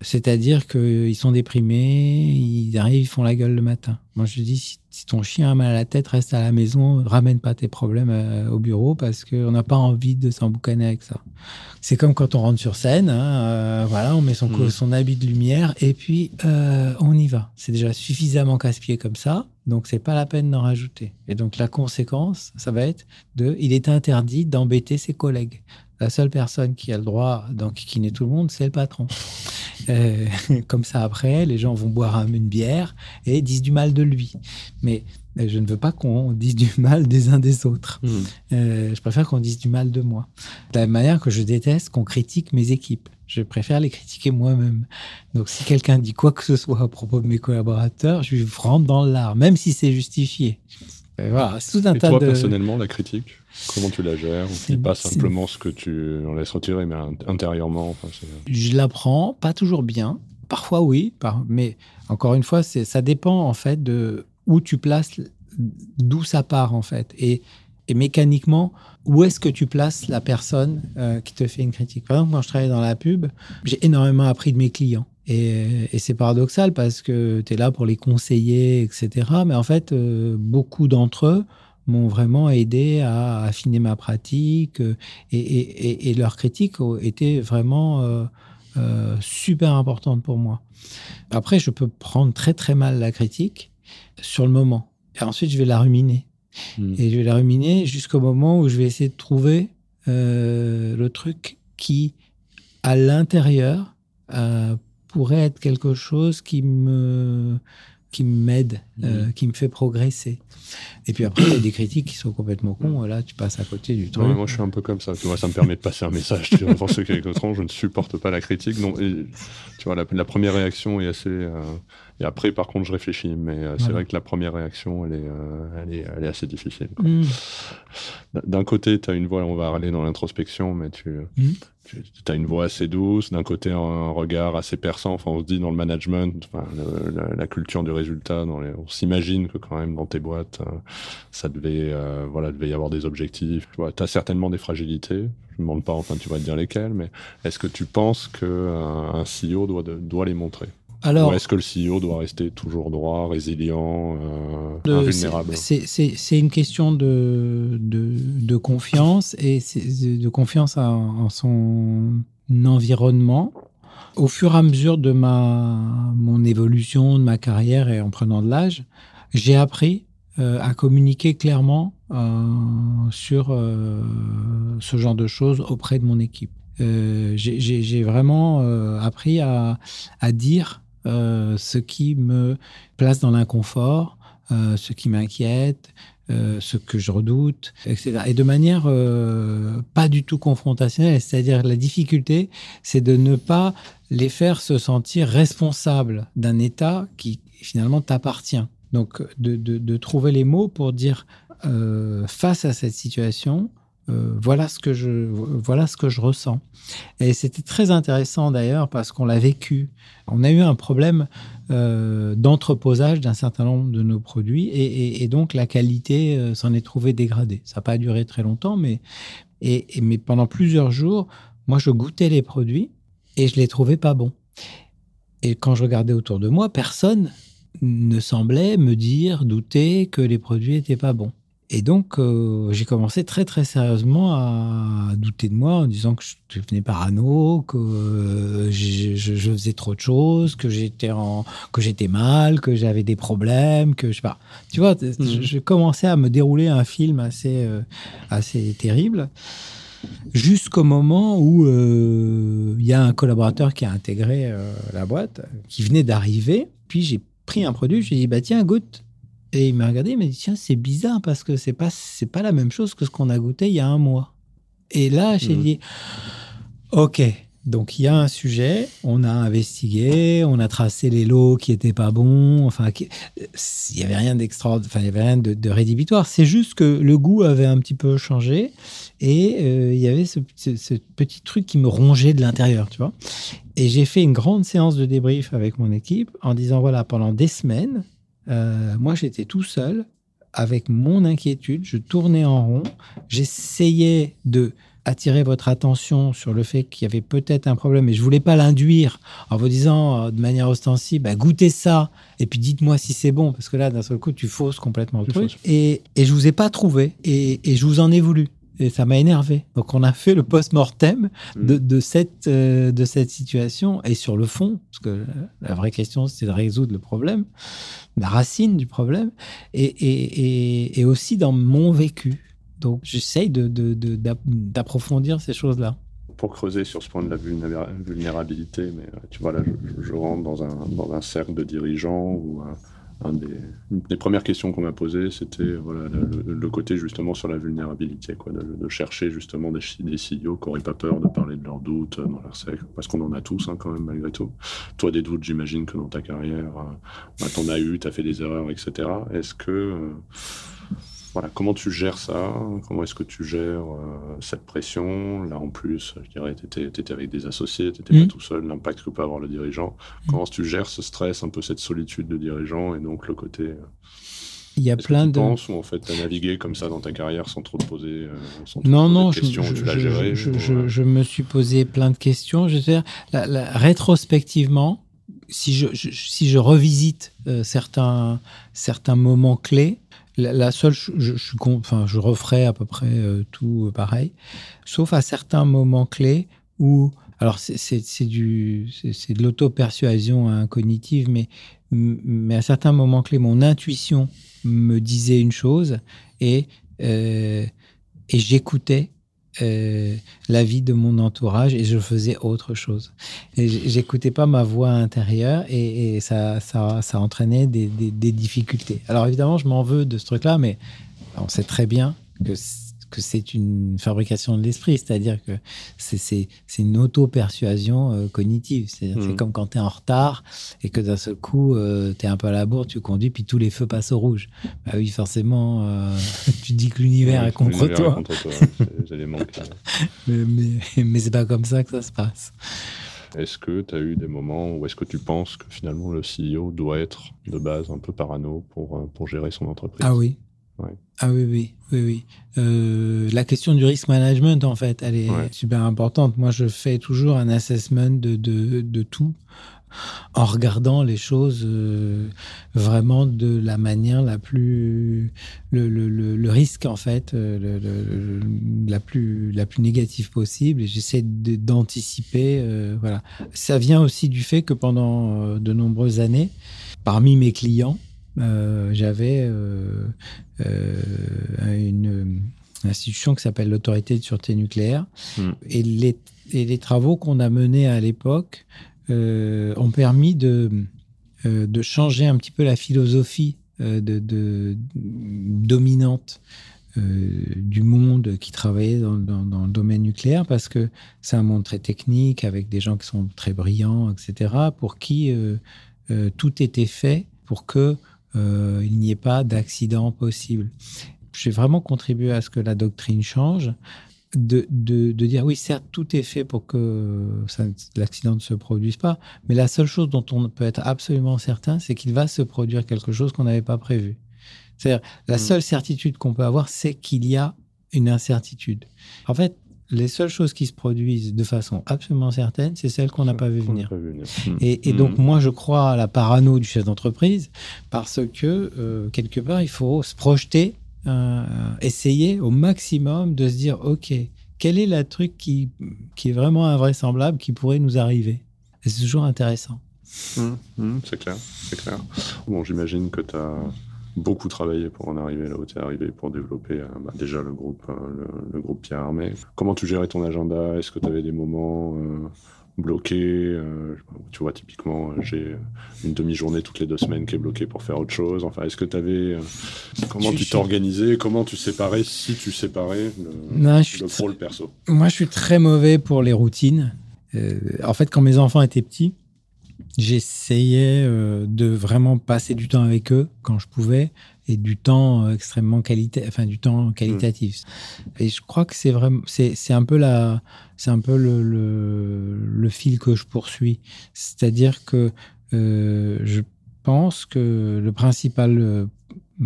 C'est-à-dire qu'ils sont déprimés, ils arrivent, ils font la gueule le matin. Moi, je dis, si, ton chien a mal à la tête, reste à la maison, ramène pas tes problèmes euh, au bureau parce qu'on n'a pas envie de s'emboucaner avec ça. C'est comme quand on rentre sur scène, hein, euh, voilà, on met son, mm. son habit de lumière et puis euh, on y va. C'est déjà suffisamment casse-pied comme ça, donc c'est pas la peine d'en rajouter. Et donc la conséquence, ça va être de, il est interdit d'embêter ses collègues. La seule personne qui a le droit d'enquiquiner tout le monde, c'est le patron. Euh, comme ça, après, les gens vont boire une bière et disent du mal de lui. Mais euh, je ne veux pas qu'on dise du mal des uns des autres. Hmm. Euh, je préfère qu'on dise du mal de moi. De la même manière que je déteste qu'on critique mes équipes. Je préfère les critiquer moi-même. Donc, si quelqu'un dit quoi que ce soit à propos de mes collaborateurs, je rentre dans l'art, même si c'est justifié. Voilà, c'est tout un Et toi, personnellement, la critique Comment tu la gères pas simplement ce que tu en laisses retirer, mais intérieurement Je l'apprends, pas toujours bien. Parfois oui, mais encore une fois, ça dépend en fait de où tu places, d'où ça part en fait. Et, mécaniquement, où est-ce que tu places la personne euh, qui te fait une critique? Par exemple, quand je travaillais dans la pub, j'ai énormément appris de mes clients. Et, c'est paradoxal parce que tu es là pour les conseiller, etc. Mais en fait, euh, beaucoup d'entre eux m'ont vraiment aidé à affiner ma pratique euh, et, leurs critiques étaient vraiment euh, super importantes pour moi. Après, je peux prendre très très mal la critique sur le moment. Et ensuite, je vais la ruminer. Hmm. Et je vais la ruminer jusqu'au moment où je vais essayer de trouver le truc qui, à l'intérieur, pourrait être quelque chose qui me qui m'aide, euh, mhm. qui me fait progresser. Et puis après, il y a des critiques qui sont complètement cons. Là, tu passes à côté du truc. moi, je suis un peu comme ça. Tu vois, ça me permet de passer un message. Tu vois, pour ceux qui écouteront, je ne supporte pas la critique. Non, tu vois, la, première réaction est assez. Euh, et après, par contre, je réfléchis. Mais euh, c'est vrai que la première réaction, elle est, elle est, elle est assez difficile. Mm. D'un côté, tu as une voix, on va aller dans l'introspection, mais tu, mm tu as une voix assez douce, d'un côté un regard assez perçant. Enfin, on se dit dans le management, la, culture du résultat, dans on s'imagine que quand même dans tes boîtes, euh, ça devait, euh, voilà, devait y avoir des objectifs. Tu as certainement des fragilités. Je ne demande pas, enfin, tu vas te dire lesquelles, mais est-ce que tu penses qu'un euh, un CEO doit, doit les montrer? Alors, Ou est-ce que le CEO doit rester toujours droit, résilient, euh, invulnérable C'est une question de, de, confiance et de confiance en, son environnement. Au fur et à mesure de ma, mon évolution, de ma carrière et en prenant de l'âge, j'ai appris euh, à communiquer clairement euh, sur ce genre de choses auprès de mon équipe. j'ai vraiment appris à, à dire euh, ce qui me place dans l'inconfort, euh, ce qui m'inquiète, euh, ce que je redoute, etc. Et de manière pas du tout confrontationnelle, c'est-à-dire la difficulté, c'est de ne pas les faire se sentir responsables d'un état qui finalement t'appartient. Donc de, de, trouver les mots pour dire face à cette situation, euh, voilà ce que je voilà ce que je ressens. Et c'était très intéressant d'ailleurs parce qu'on l'a vécu. On a eu un problème euh, d'entreposage d'un certain nombre de nos produits et, donc la qualité euh, s'en est trouvée dégradée. Ça n'a pas duré très longtemps, mais et, mais pendant plusieurs jours, moi je goûtais les produits et je les trouvais pas bons. Et quand je regardais autour de moi, personne ne semblait me dire, douter que les produits étaient pas bons. Et donc, euh, j'ai commencé très, très sérieusement à douter de moi en disant que je devenais parano, que euh, je, faisais trop de choses, que j'étais, que j'étais mal, que j'avais des problèmes, que je sais pas. Tu vois, mhm. je, commençais à me dérouler un film assez, euh, assez terrible jusqu'au moment où il y a un collaborateur qui a intégré la boîte, qui venait d'arriver. Puis j'ai pris un produit, je lui ai dit, bah tiens, goûte. Et il m'a regardé, il m'a dit tiens, c'est bizarre parce que c'est pas c'est pas la même chose que ce qu'on a goûté il y a un mois. Et là, j'ai mmh. dit ok. Donc il y a un sujet, on a investigué, on a tracé les lots qui étaient pas bons, enfin il y avait rien d'extraordinaire, enfin il y avait rien de, rédhibitoire. C'est juste que le goût avait un petit peu changé et euh, il y avait ce, ce, petit truc qui me rongeait de l'intérieur, tu vois. Et j'ai fait une grande séance de débrief avec mon équipe en disant voilà pendant des semaines euh, moi, j'étais tout seul avec mon inquiétude. Je tournais en rond. J'essayais de attirer votre attention sur le fait qu'il y avait peut-être un problème et je voulais pas l'induire en vous disant euh, de manière ostensible bah, goûtez ça et puis dites-moi si c'est bon parce que là d'un seul coup tu fausses complètement le truc et, et je vous ai pas trouvé et, et je vous en ai voulu et ça m'a énervé. Donc on a fait le post-mortem de, mm. de, cette, euh, de cette situation et sur le fond, parce que la vraie question c'est de résoudre le problème, la racine du problème, et, et, et aussi dans mon vécu. Donc j'essaye d'approfondir de, de, ces choses-là pour creuser sur ce point de la vulnérabilité, mais euh, tu vois, là, je, rentre dans un, dans un cercle de dirigeants où euh, une des premières questions qu'on m'a posées, c'était le, côté justement sur la vulnérabilité, de, chercher justement des, des qui n'auraient pas peur de parler de leurs doutes dans leur secte, parce qu'on en a tous hein, quand même malgré tout. Toi, des doutes, j'imagine que dans ta carrière, euh, bah, tu en as eu, tu as fait des erreurs, etc. Est-ce que euh, voilà, comment tu gères ça? Comment est-ce que tu gères euh, cette pression? Là, en plus, je dirais, tu étais, avec des associés, tu n'étais pas mmh. tout seul, l'impact que peut avoir le dirigeant. Mmh. Comment tu gères ce stress, un peu cette solitude de dirigeant et donc le côté. Euh, il y a plein de. Tu penses ou en fait tu as navigué comme ça dans ta carrière sans trop te poser, euh, non, non, de questions, je, tu l'as Je, je, me suis posé plein de questions. Je veux dire, la, rétrospectivement, si je, si je revisite certains, certains moments clés, la, seule, je, je, je referai à peu près tout pareil, sauf à certains moments clés où alors, c'est de l'auto-persuasion hein, cognitive, mais, à certains moments clés, mon intuition me disait une chose et, euh, et j'écoutais euh, la vie de mon entourage et je faisais autre chose. J'écoutais pas ma voix intérieure et, ça, ça, ça, entraînait des, des, difficultés. Alors évidemment, je m'en veux de ce truc-là, mais on sait très bien que que c'est une fabrication de l'esprit, c'est-à-dire que c'est une auto-persuasion euh, cognitive. C'est mmh. comme quand tu es en retard et que d'un seul coup, euh, tu es un peu à la bourre, tu conduis, puis tous les feux passent au rouge. Bah oui, forcément, euh, tu dis que l'univers est contre toi. mais mais, mais c'est pas comme ça que ça se passe. Est-ce que tu as eu des moments où est-ce que tu penses que finalement le CEO doit être de base un peu parano pour, pour gérer son entreprise? Ah oui, ah oui, oui, oui, oui. Euh, la question du risk management, en fait, elle est super importante. Moi, je fais toujours un assessment de, de, tout en regardant les choses euh, vraiment de la manière la plus le, le, le, risque en fait euh, la plus la plus négative possible et j'essaie d'anticiper voilà ça vient aussi du fait que pendant de nombreuses années parmi mes clients j'avais euh, euh, une institution qui s'appelle l'autorité de sûreté nucléaire. Hmm. Et, les, et, les, travaux qu'on a menés à l'époque ont permis de, de changer un petit peu la philosophie de, de, dominante du monde qui travaillait dans, dans, le domaine nucléaire parce que c'est un monde très technique avec des gens qui sont très brillants, etc., pour qui tout était fait pour que euh, il n'y ait pas d'accident possible. J'ai vraiment contribué à ce que la doctrine change, de, de, dire oui, certes, tout est fait pour que l'accident ne se produise pas, mais la seule chose dont on peut être absolument certain, c'est qu'il va se produire quelque chose qu'on n'avait pas prévu. C'est-à-dire, la mmh. seule certitude qu'on peut avoir, c'est qu'il y a une incertitude. En fait, les seules choses qui se produisent de façon absolument certaine, c'est celles qu'on n'a pas vu venir. Hmm. Et, donc, hmm. moi, je crois à la parano du chef d'entreprise parce que, euh, quelque part, il faut se projeter, euh, essayer au maximum de se dire, OK, quel est le truc qui, qui est vraiment invraisemblable qui pourrait nous arriver? C'est toujours intéressant? Hmm, c'est clair, c'est clair. Bon, j'imagine que tu as beaucoup travaillé pour en arriver là où tu es arrivé, pour développer euh, bah, déjà le groupe, euh, le, groupe Pierre Armé. Comment tu gérais ton agenda? Est-ce que tu avais des moments euh, bloqués Tu vois, typiquement, j'ai une demi-journée toutes les deux semaines qui est bloquée pour faire autre chose. Enfin, est-ce que tu avais. comment tu t'organisais? Comment tu séparais, si tu séparais le, non, je le pro, le perso? Moi, je suis très mauvais pour les routines. en fait, quand mes enfants étaient petits, J'essayais euh, de vraiment passer du temps avec eux quand je pouvais et du temps euh, extrêmement qualité, enfin du temps qualitatif. Et je crois que c'est vraiment, c'est, un peu la, c'est un peu le, le, fil que je poursuis. C'est-à-dire que euh, je pense que le principal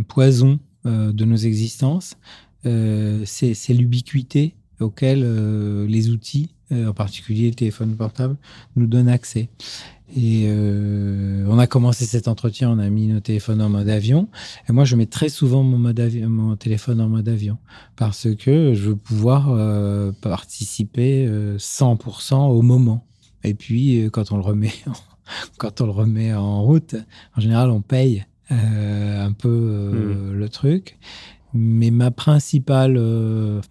poison de nos existences, c'est, c'est l'ubiquité auquel les outils, en particulier le téléphone portable, nous donnent accès. Et euh, on a commencé cet entretien, on a mis nos téléphones en mode avion. Et moi, je mets très souvent mon, mode mon téléphone en mode avion parce que je veux pouvoir euh, participer 100% euh, au moment. Et puis, quand on le remet, quand on le remet en route, en général, on paye un peu hmm. le truc. Mais ma principale,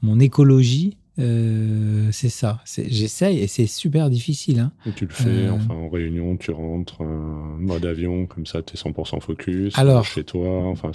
mon écologie, euh, c'est ça. J'essaye et c'est super difficile. Hein. Et tu le fais euh, enfin, en réunion, tu rentres en mode avion, comme ça tu es 100% focus alors, chez toi. Enfin,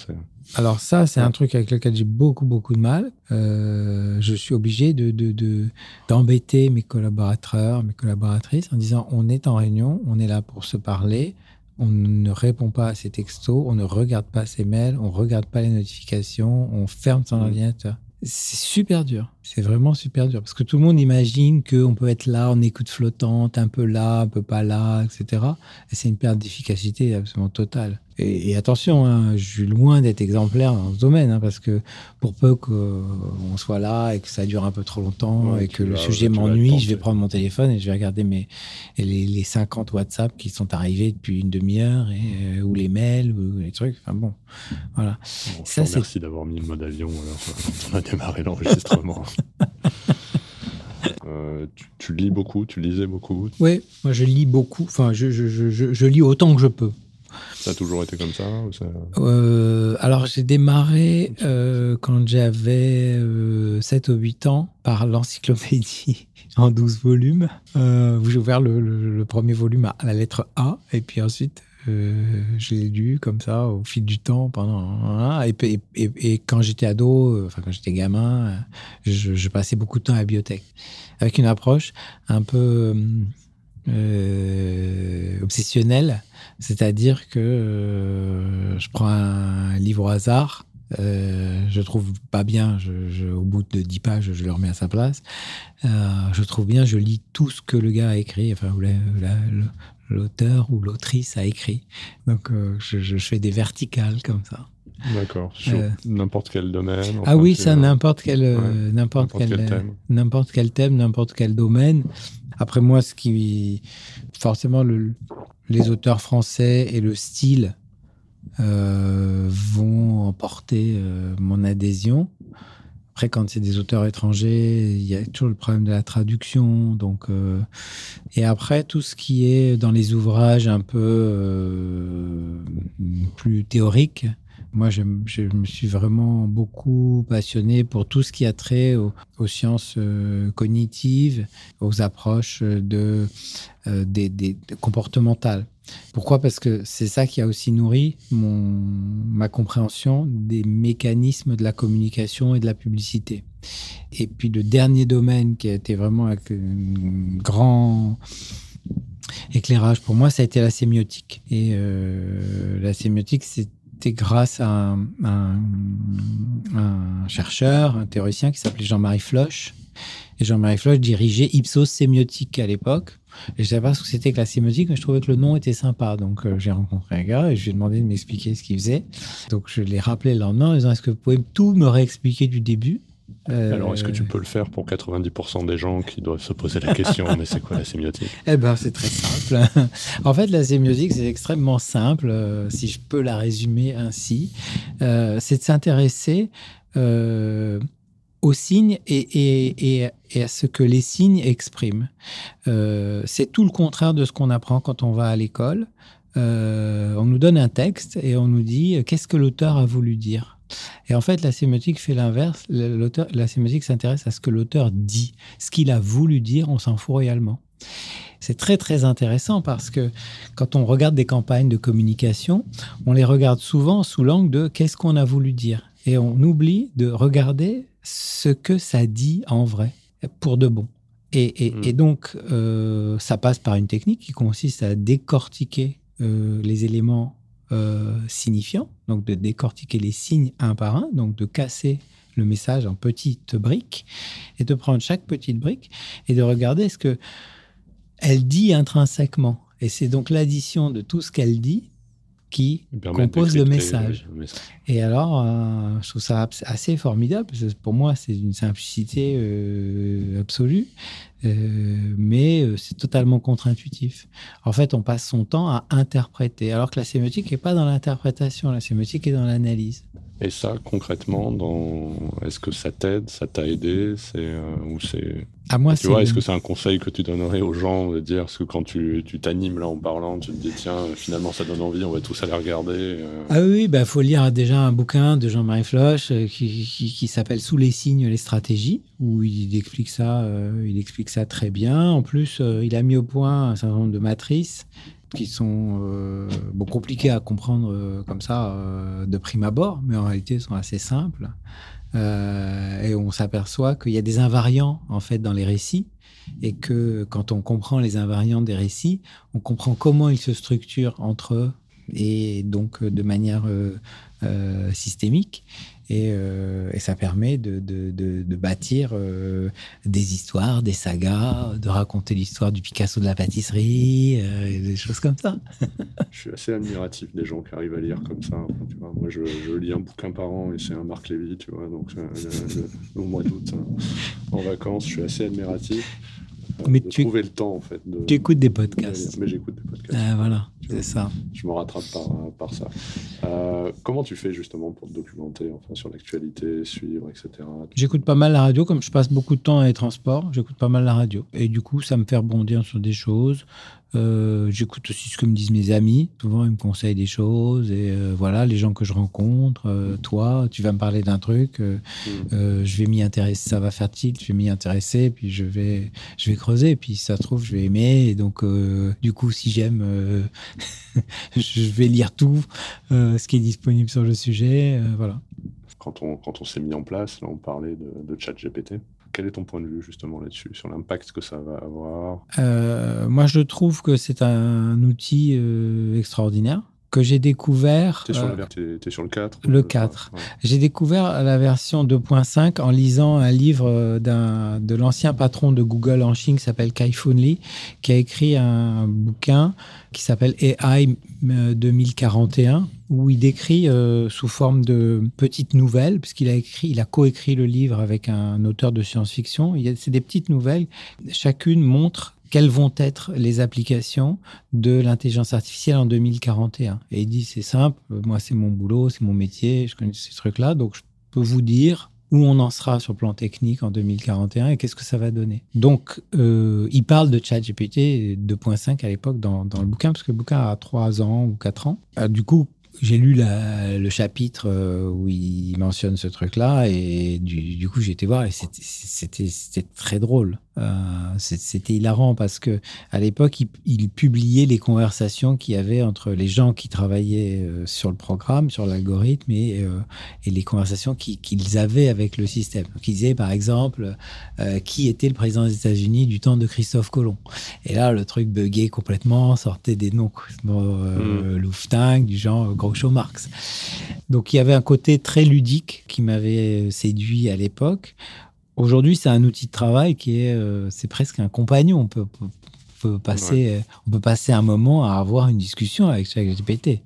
alors ça, c'est un truc avec lequel j'ai beaucoup, beaucoup de mal. Euh, je suis obligé de, d'embêter mes collaborateurs, mes collaboratrices en disant on est en réunion, on est là pour se parler. On ne répond pas à ces textos, on ne regarde pas ses mails, on ne regarde pas les notifications, on ferme son mmh. ordinateur. C'est super dur C'est vraiment super dur parce que tout le monde imagine qu'on peut être là en écoute flottante, un peu là, un peu pas là, etc. Et c'est une perte d'efficacité absolument totale. Et, attention, hein, je suis loin d'être exemplaire dans ce domaine hein, parce que pour peu qu'on soit là et que ça dure un peu trop longtemps et que le sujet m'ennuie, je vais prendre mon téléphone et je vais regarder mes, les, les 50 WhatsApp qui sont arrivés depuis une demi-heure euh, ou les mails ou les trucs. Enfin bon, voilà. ça, merci d'avoir mis le mode avion quand on a démarré l'enregistrement. Euh, tu, lis beaucoup, tu lisais beaucoup Oui, moi je lis beaucoup. Enfin, je, je, je, je, lis autant que je peux. Ça a toujours été comme ça, euh, Alors j'ai démarré euh, quand j'avais 7 ou 8 ans par l'encyclopédie en 12 volumes. j'ai ouvert le, le, premier volume à la lettre A et puis ensuite euh, je l'ai lu comme ça au fil du temps pendant et, et, quand j'étais ado, euh, enfin quand j'étais gamin, euh, je, passais beaucoup de temps à la bibliothèque avec une approche un peu obsessionnelle, c'est-à-dire que je prends un livre au hasard. je trouve pas bien, au bout de 10 pages, je le remets à sa place. je trouve bien, je lis tout ce que le gars a écrit, enfin, l'auteur ou l'autrice a écrit. Donc, euh, je, fais des verticales comme ça. D'accord. Sur euh, n'importe quel domaine. Ah oui, ça, n'importe quel, euh, n'importe quel, thème. n'importe quel thème, n'importe quel domaine. Après moi, ce qui, forcément, le, les auteurs français et le style vont emporter mon adhésion. Après, quand c'est des auteurs étrangers, il y a toujours le problème de la traduction. Donc, euh, et après, tout ce qui est dans les ouvrages un peu euh, plus théoriques, moi, je, me suis vraiment beaucoup passionné pour tout ce qui a trait aux, sciences euh, cognitives, aux approches de, des, comportementales. Pourquoi? Parce que c'est ça qui a aussi nourri mon, ma compréhension des mécanismes de la communication et de la publicité. Et puis le dernier domaine qui a été vraiment un grand éclairage pour moi, ça a été la sémiotique. Et euh, la sémiotique, c'était grâce à un, chercheur, un théoricien qui s'appelait Jean-Marie Floch. Et Jean-Marie Floch dirigeait Ipsos Sémiotique à l'époque. Je ne savais pas ce que c'était que la sémiotique, mais je trouvais que le nom était sympa. Donc, euh, j'ai rencontré un gars et je lui ai demandé de m'expliquer ce qu'il faisait. Donc, je l'ai rappelé le lendemain en disant Est-ce que vous pouvez tout me réexpliquer du début? Euh, Alors, est-ce que tu peux le faire pour 90% des gens qui doivent se poser la question Mais c'est quoi la sémiotique? Eh ben, c'est très simple. en fait, la sémiotique, c'est extrêmement simple, euh, si je peux la résumer ainsi. c'est de s'intéresser aux signes et, à ce que les signes expriment. Euh, c'est tout le contraire de ce qu'on apprend quand on va à l'école. Euh, on nous donne un texte et on nous dit euh, qu'est-ce que l'auteur a voulu dire? Et en fait, la sémiotique fait l'inverse. La sémiotique s'intéresse à ce que l'auteur dit. Ce qu'il a voulu dire, on s'en fout royalement. C'est très très intéressant parce que quand on regarde des campagnes de communication, on les regarde souvent sous l'angle de qu'est-ce qu'on a voulu dire. Et on oublie de regarder ce que ça dit en vrai, pour de bon. Et, hmm. donc, euh, ça passe par une technique qui consiste à décortiquer euh, les éléments euh, signifiants, donc de décortiquer les signes un par un, donc de casser le message en petites briques et de prendre chaque petite brique et de regarder ce que elle dit intrinsèquement. Et c'est donc l'addition de tout ce qu'elle dit qui compose le message. Et alors, euh, je trouve ça assez formidable, parce que pour moi, c'est une simplicité euh, absolue, euh, mais c'est totalement contre-intuitif. En fait, on passe son temps à interpréter, alors que la sémiotique n'est pas dans l'interprétation, la sémiotique est dans l'analyse. Et ça, concrètement, dans... est-ce que ça t'aide, ça t'a aidé, c'est euh, ou c'est à moi, tu vois, est-ce que c'est un conseil que tu donnerais aux gens de dire, parce que quand tu t'animes là en parlant, tu te dis tiens, finalement ça donne envie, on va tous aller regarder. Euh. Ah oui, il bah, faut lire déjà un bouquin de Jean-Marie Floch euh, qui, qui, s'appelle Sous les signes, les stratégies, où il explique ça, il explique ça très bien. En plus, il a mis au point un certain nombre de matrices qui sont euh, bon, compliqués à comprendre euh, comme ça euh, de prime abord, mais en réalité sont assez simples. et on s'aperçoit qu'il y a des invariants en fait dans les récits et que quand on comprend les invariants des récits, on comprend comment ils se structurent entre eux et donc de manière systémique. Et, et ça permet de, de, de, bâtir des histoires, des sagas, de raconter l'histoire du Picasso de la pâtisserie, et des choses comme ça. je suis assez admiratif des gens qui arrivent à lire comme ça. vois, moi, je, je, lis un bouquin par an et c'est un Marc Lévy, tu vois. Donc, au mois d'août, hein, en vacances, je suis assez admiratif mais tu trouver le temps en fait. tu écoutes des podcasts. Mais j'écoute des podcasts. Ah, voilà, c'est ça. Je me rattrape par, par ça. Euh, comment tu fais justement pour te documenter enfin, sur l'actualité, suivre, etc. J'écoute pas mal la radio, comme je passe beaucoup de temps dans les transports, j'écoute pas mal la radio. Et du coup, ça me fait rebondir sur des choses. Euh, j'écoute aussi ce que me disent mes amis. Souvent, ils me conseillent des choses. Et euh, voilà, les gens que je rencontre. Euh, toi, tu vas me parler d'un truc. Mm. je vais m'y intéresser. Ça va faire tilt. Je vais m'y intéresser. Puis je vais, je vais creuser. Puis si ça se trouve, je vais aimer. Et donc, du coup, si j'aime, je vais lire tout ce qui est disponible sur le sujet. voilà. Quand on, quand on s'est mis en place, là, on parlait de, de chat GPT. Quel est ton point de vue justement là-dessus, sur l'impact que ça va avoir? Euh, Moi, je trouve que c'est un outil euh, extraordinaire que j'ai découvert. Tu es, es, sur le 4 Le 4. J'ai découvert la version 2.5 en lisant un livre euh, de l'ancien patron de Google en Chine qui s'appelle Kai Fu Lee, qui a écrit un bouquin qui s'appelle AI 2041 où il décrit euh, sous forme de petites nouvelles, puisqu'il a écrit, il a coécrit le livre avec un auteur de science-fiction. C'est des petites nouvelles. Chacune montre quelles vont être les applications de l'intelligence artificielle en 2041. Et il dit, c'est simple, moi c'est mon boulot, c'est mon métier, je connais ces trucs-là, donc je peux vous dire où on en sera sur le plan technique en 2041 et qu'est-ce que ça va donner. Donc, euh, il parle de ChatGPT 2.5 à l'époque dans, le bouquin, parce que le bouquin a 3 ans ou 4 ans. Euh, du coup, j'ai lu le chapitre euh, où il mentionne ce truc-là et du, du coup j'ai été voir et c'était très drôle. Euh, c'était hilarant parce que à l'époque, il, publiait les conversations qu'il y avait entre les gens qui travaillaient euh, sur le programme, sur l'algorithme et, euh, et, les conversations qu'ils avaient avec le système. Donc, il disait par exemple qui était le président des États-Unis du temps de Christophe Colomb? Et là, le truc buguait complètement, sortait des noms, mmh. du genre Groucho Marx. Donc il y avait un côté très ludique qui m'avait séduit à l'époque Aujourd'hui, c'est un outil de travail qui est, euh, c'est presque un compagnon. On peut, peut passer, on peut passer un moment à avoir une discussion avec ChatGPT.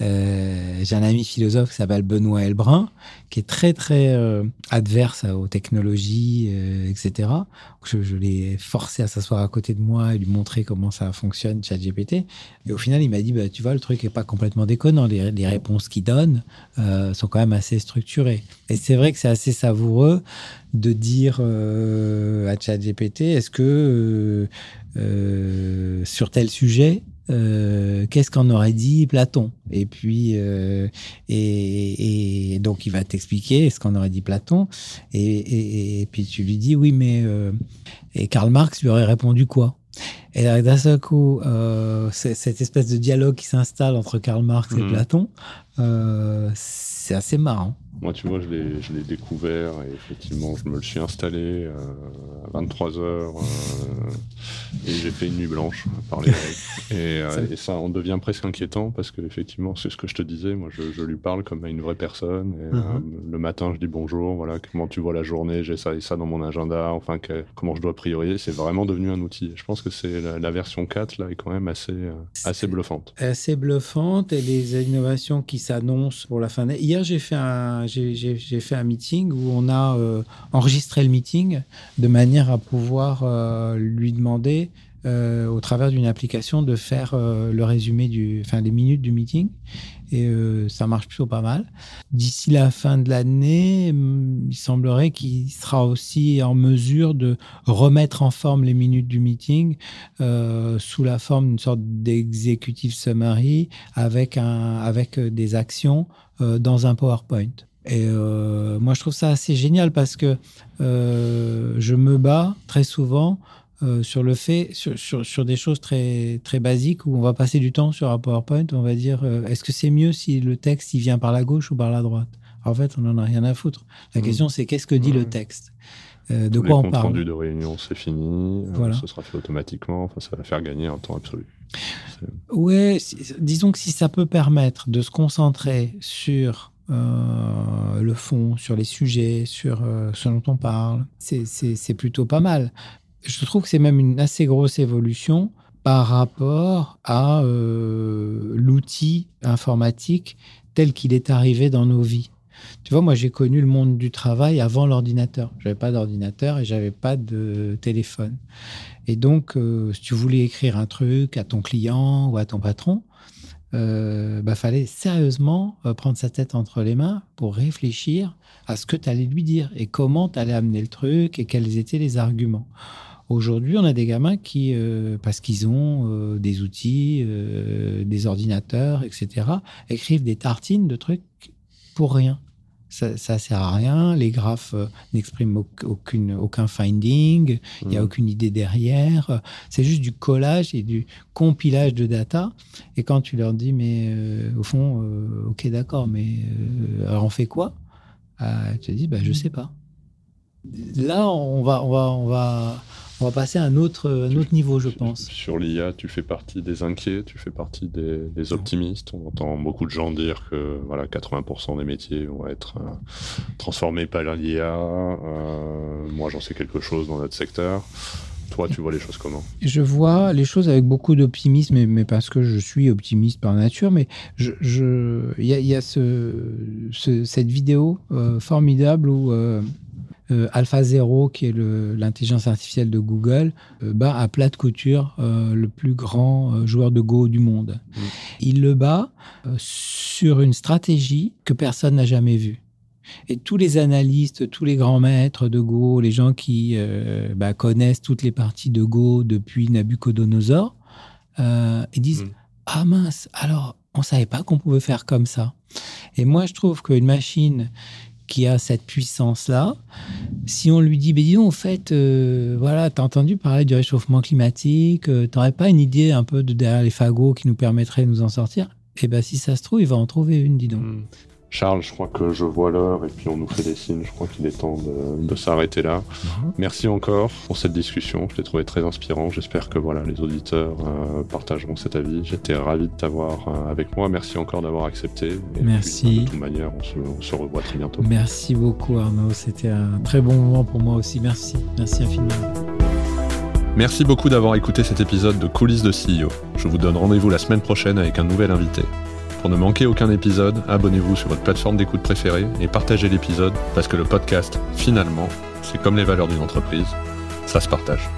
Euh, j'ai un ami philosophe qui s'appelle Benoît Elbrun, qui est très très euh, adverse aux technologies, euh, etc. Je, l'ai forcé à s'asseoir à côté de moi et lui montrer comment ça fonctionne, ChatGPT. Et au final, il m'a dit, bah, tu vois, le truc est pas complètement déconnant. Les, les réponses qu'il donne sont quand même assez structurées. Et c'est vrai que c'est assez savoureux de dire à ChatGPT, est-ce que sur tel sujet, euh, qu'est-ce qu'en aurait dit Platon? Et puis, euh, et, donc il va t'expliquer ce qu'en aurait dit Platon. Et, puis tu lui dis oui, mais euh, et Karl Marx lui aurait répondu quoi? Et d'un seul coup, cette espèce de dialogue qui s'installe entre Karl Marx et mmh. Platon, c'est assez marrant. Moi, tu vois, je l'ai découvert et effectivement, je me le suis installé euh, à 23h euh, et j'ai fait une nuit blanche parler avec. Et, euh, et, ça en devient presque inquiétant parce que, effectivement, c'est ce que je te disais. Moi, je, je, lui parle comme à une vraie personne. Et, uh-huh. le matin, je dis bonjour, voilà, comment tu vois la journée, j'ai ça et ça dans mon agenda, enfin, comment je dois prioriser. C'est vraiment devenu un outil. Je pense que c'est la, version 4 là est quand même assez, assez bluffante. Assez bluffante et les innovations qui s'annoncent pour la fin d'année. Hier, j'ai fait un j'ai fait un meeting où on a euh, enregistré le meeting de manière à pouvoir euh, lui demander, euh, au travers d'une application, de faire le résumé du, enfin, les minutes du meeting. Et ça marche plutôt pas mal. D'ici la fin de l'année, hum, il semblerait qu'il sera aussi en mesure de remettre en forme les minutes du meeting sous la forme d'une sorte d'exécutif summary avec, un, avec des actions dans un PowerPoint. Et euh, moi, je trouve ça assez génial parce que euh, je me bats très souvent euh, sur le fait, sur, sur, des choses très, très basiques où on va passer du temps sur un PowerPoint, on va dire est-ce que c'est mieux si le texte il vient par la gauche ou par la droite? En fait, on n'en a rien à foutre. La mmh. question, c'est qu'est-ce que dit le texte? De quoi on parle? rendu de réunion, c'est fini. Voilà. ce sera fait automatiquement. Enfin, ça va faire gagner un temps absolu. Ouais, disons que si ça peut permettre de se concentrer sur euh, le fond, sur les sujets, sur euh, ce dont on parle. C'est plutôt pas mal. Je trouve que c'est même une assez grosse évolution par rapport à euh, l'outil informatique tel qu'il est arrivé dans nos vies. Tu vois, moi, j'ai connu le monde du travail avant l'ordinateur. J'avais pas d'ordinateur et j'avais pas de téléphone. Et donc, si tu voulais écrire un truc à ton client ou à ton patron, euh, bah, fallait sérieusement euh, prendre sa tête entre les mains pour réfléchir à ce que tu allais lui dire et comment tu allais amener le truc et quels étaient les arguments. Aujourd'hui, on a des gamins qui, euh, parce qu'ils ont euh, des outils, des ordinateurs, etc., écrivent des tartines de trucs pour rien ça, ça sert à rien. Les graphes euh, n'expriment aucune, aucun finding. Il n'y a mmh. aucune idée derrière. C'est juste du collage et du compilage de data. Et quand tu leur dis, mais euh, au fond, euh, ok, d'accord, mais alors on fait quoi? Ah, Tu te dis, bah, je mmh. sais pas. Là, on va, on va, on va on va passer à un autre, un autre niveau, je pense. Sur l'IA, tu fais partie des inquiets, tu fais partie des, optimistes. On entend beaucoup de gens dire que voilà, 80% des métiers vont être euh, transformés par l'IA. Euh, moi, j'en sais quelque chose dans notre secteur. Toi, tu vois les choses comment? Je vois les choses avec beaucoup d'optimisme, mais, parce que je suis optimiste par nature. Mais il je, y, a, y a ce, cette vidéo euh, formidable où euh, AlphaZero, qui est l'intelligence artificielle de Google, euh, bat à plat de couture euh, le plus grand joueur de Go du monde. Mm. Il le bat sur une stratégie que personne n'a jamais vue. Et tous les analystes, tous les grands maîtres de Go, les gens qui bah, connaissent toutes les parties de Go depuis Nabucodonosor, ils disent mm. Ah mince, alors on ne savait pas qu'on pouvait faire comme ça. Et moi, je trouve qu'une machine qui a cette puissance-là, si on lui dit, mais dis donc, en fait, euh, voilà, tu as entendu parler du réchauffement climatique, euh, tu n'aurais pas une idée un peu de derrière les fagots qui nous permettrait de nous en sortir? Eh bien, si ça se trouve, il va en trouver une, dis donc. Hmm. Charles, je crois que je vois l'heure et puis on nous fait des signes. Je crois qu'il est temps de, s'arrêter là. Mhm. Merci encore pour cette discussion. Je l'ai trouvé très inspirant. J'espère que voilà, les auditeurs euh, partageront cet avis. J'étais ravi de t'avoir euh, avec moi. Merci encore d'avoir accepté. Merci. de toute manière, on se, revoit très bientôt. Merci beaucoup Arnaud. C'était un très bon moment pour moi aussi. Merci. Merci infiniment. Merci beaucoup d'avoir écouté cet épisode de Coulisses de CEO. Je vous donne rendez-vous la semaine prochaine avec un nouvel invité. Pour ne manquer aucun épisode, abonnez-vous sur votre plateforme d'écoute préférée et partagez l'épisode parce que le podcast, finalement, c'est comme les valeurs d'une entreprise, ça se partage.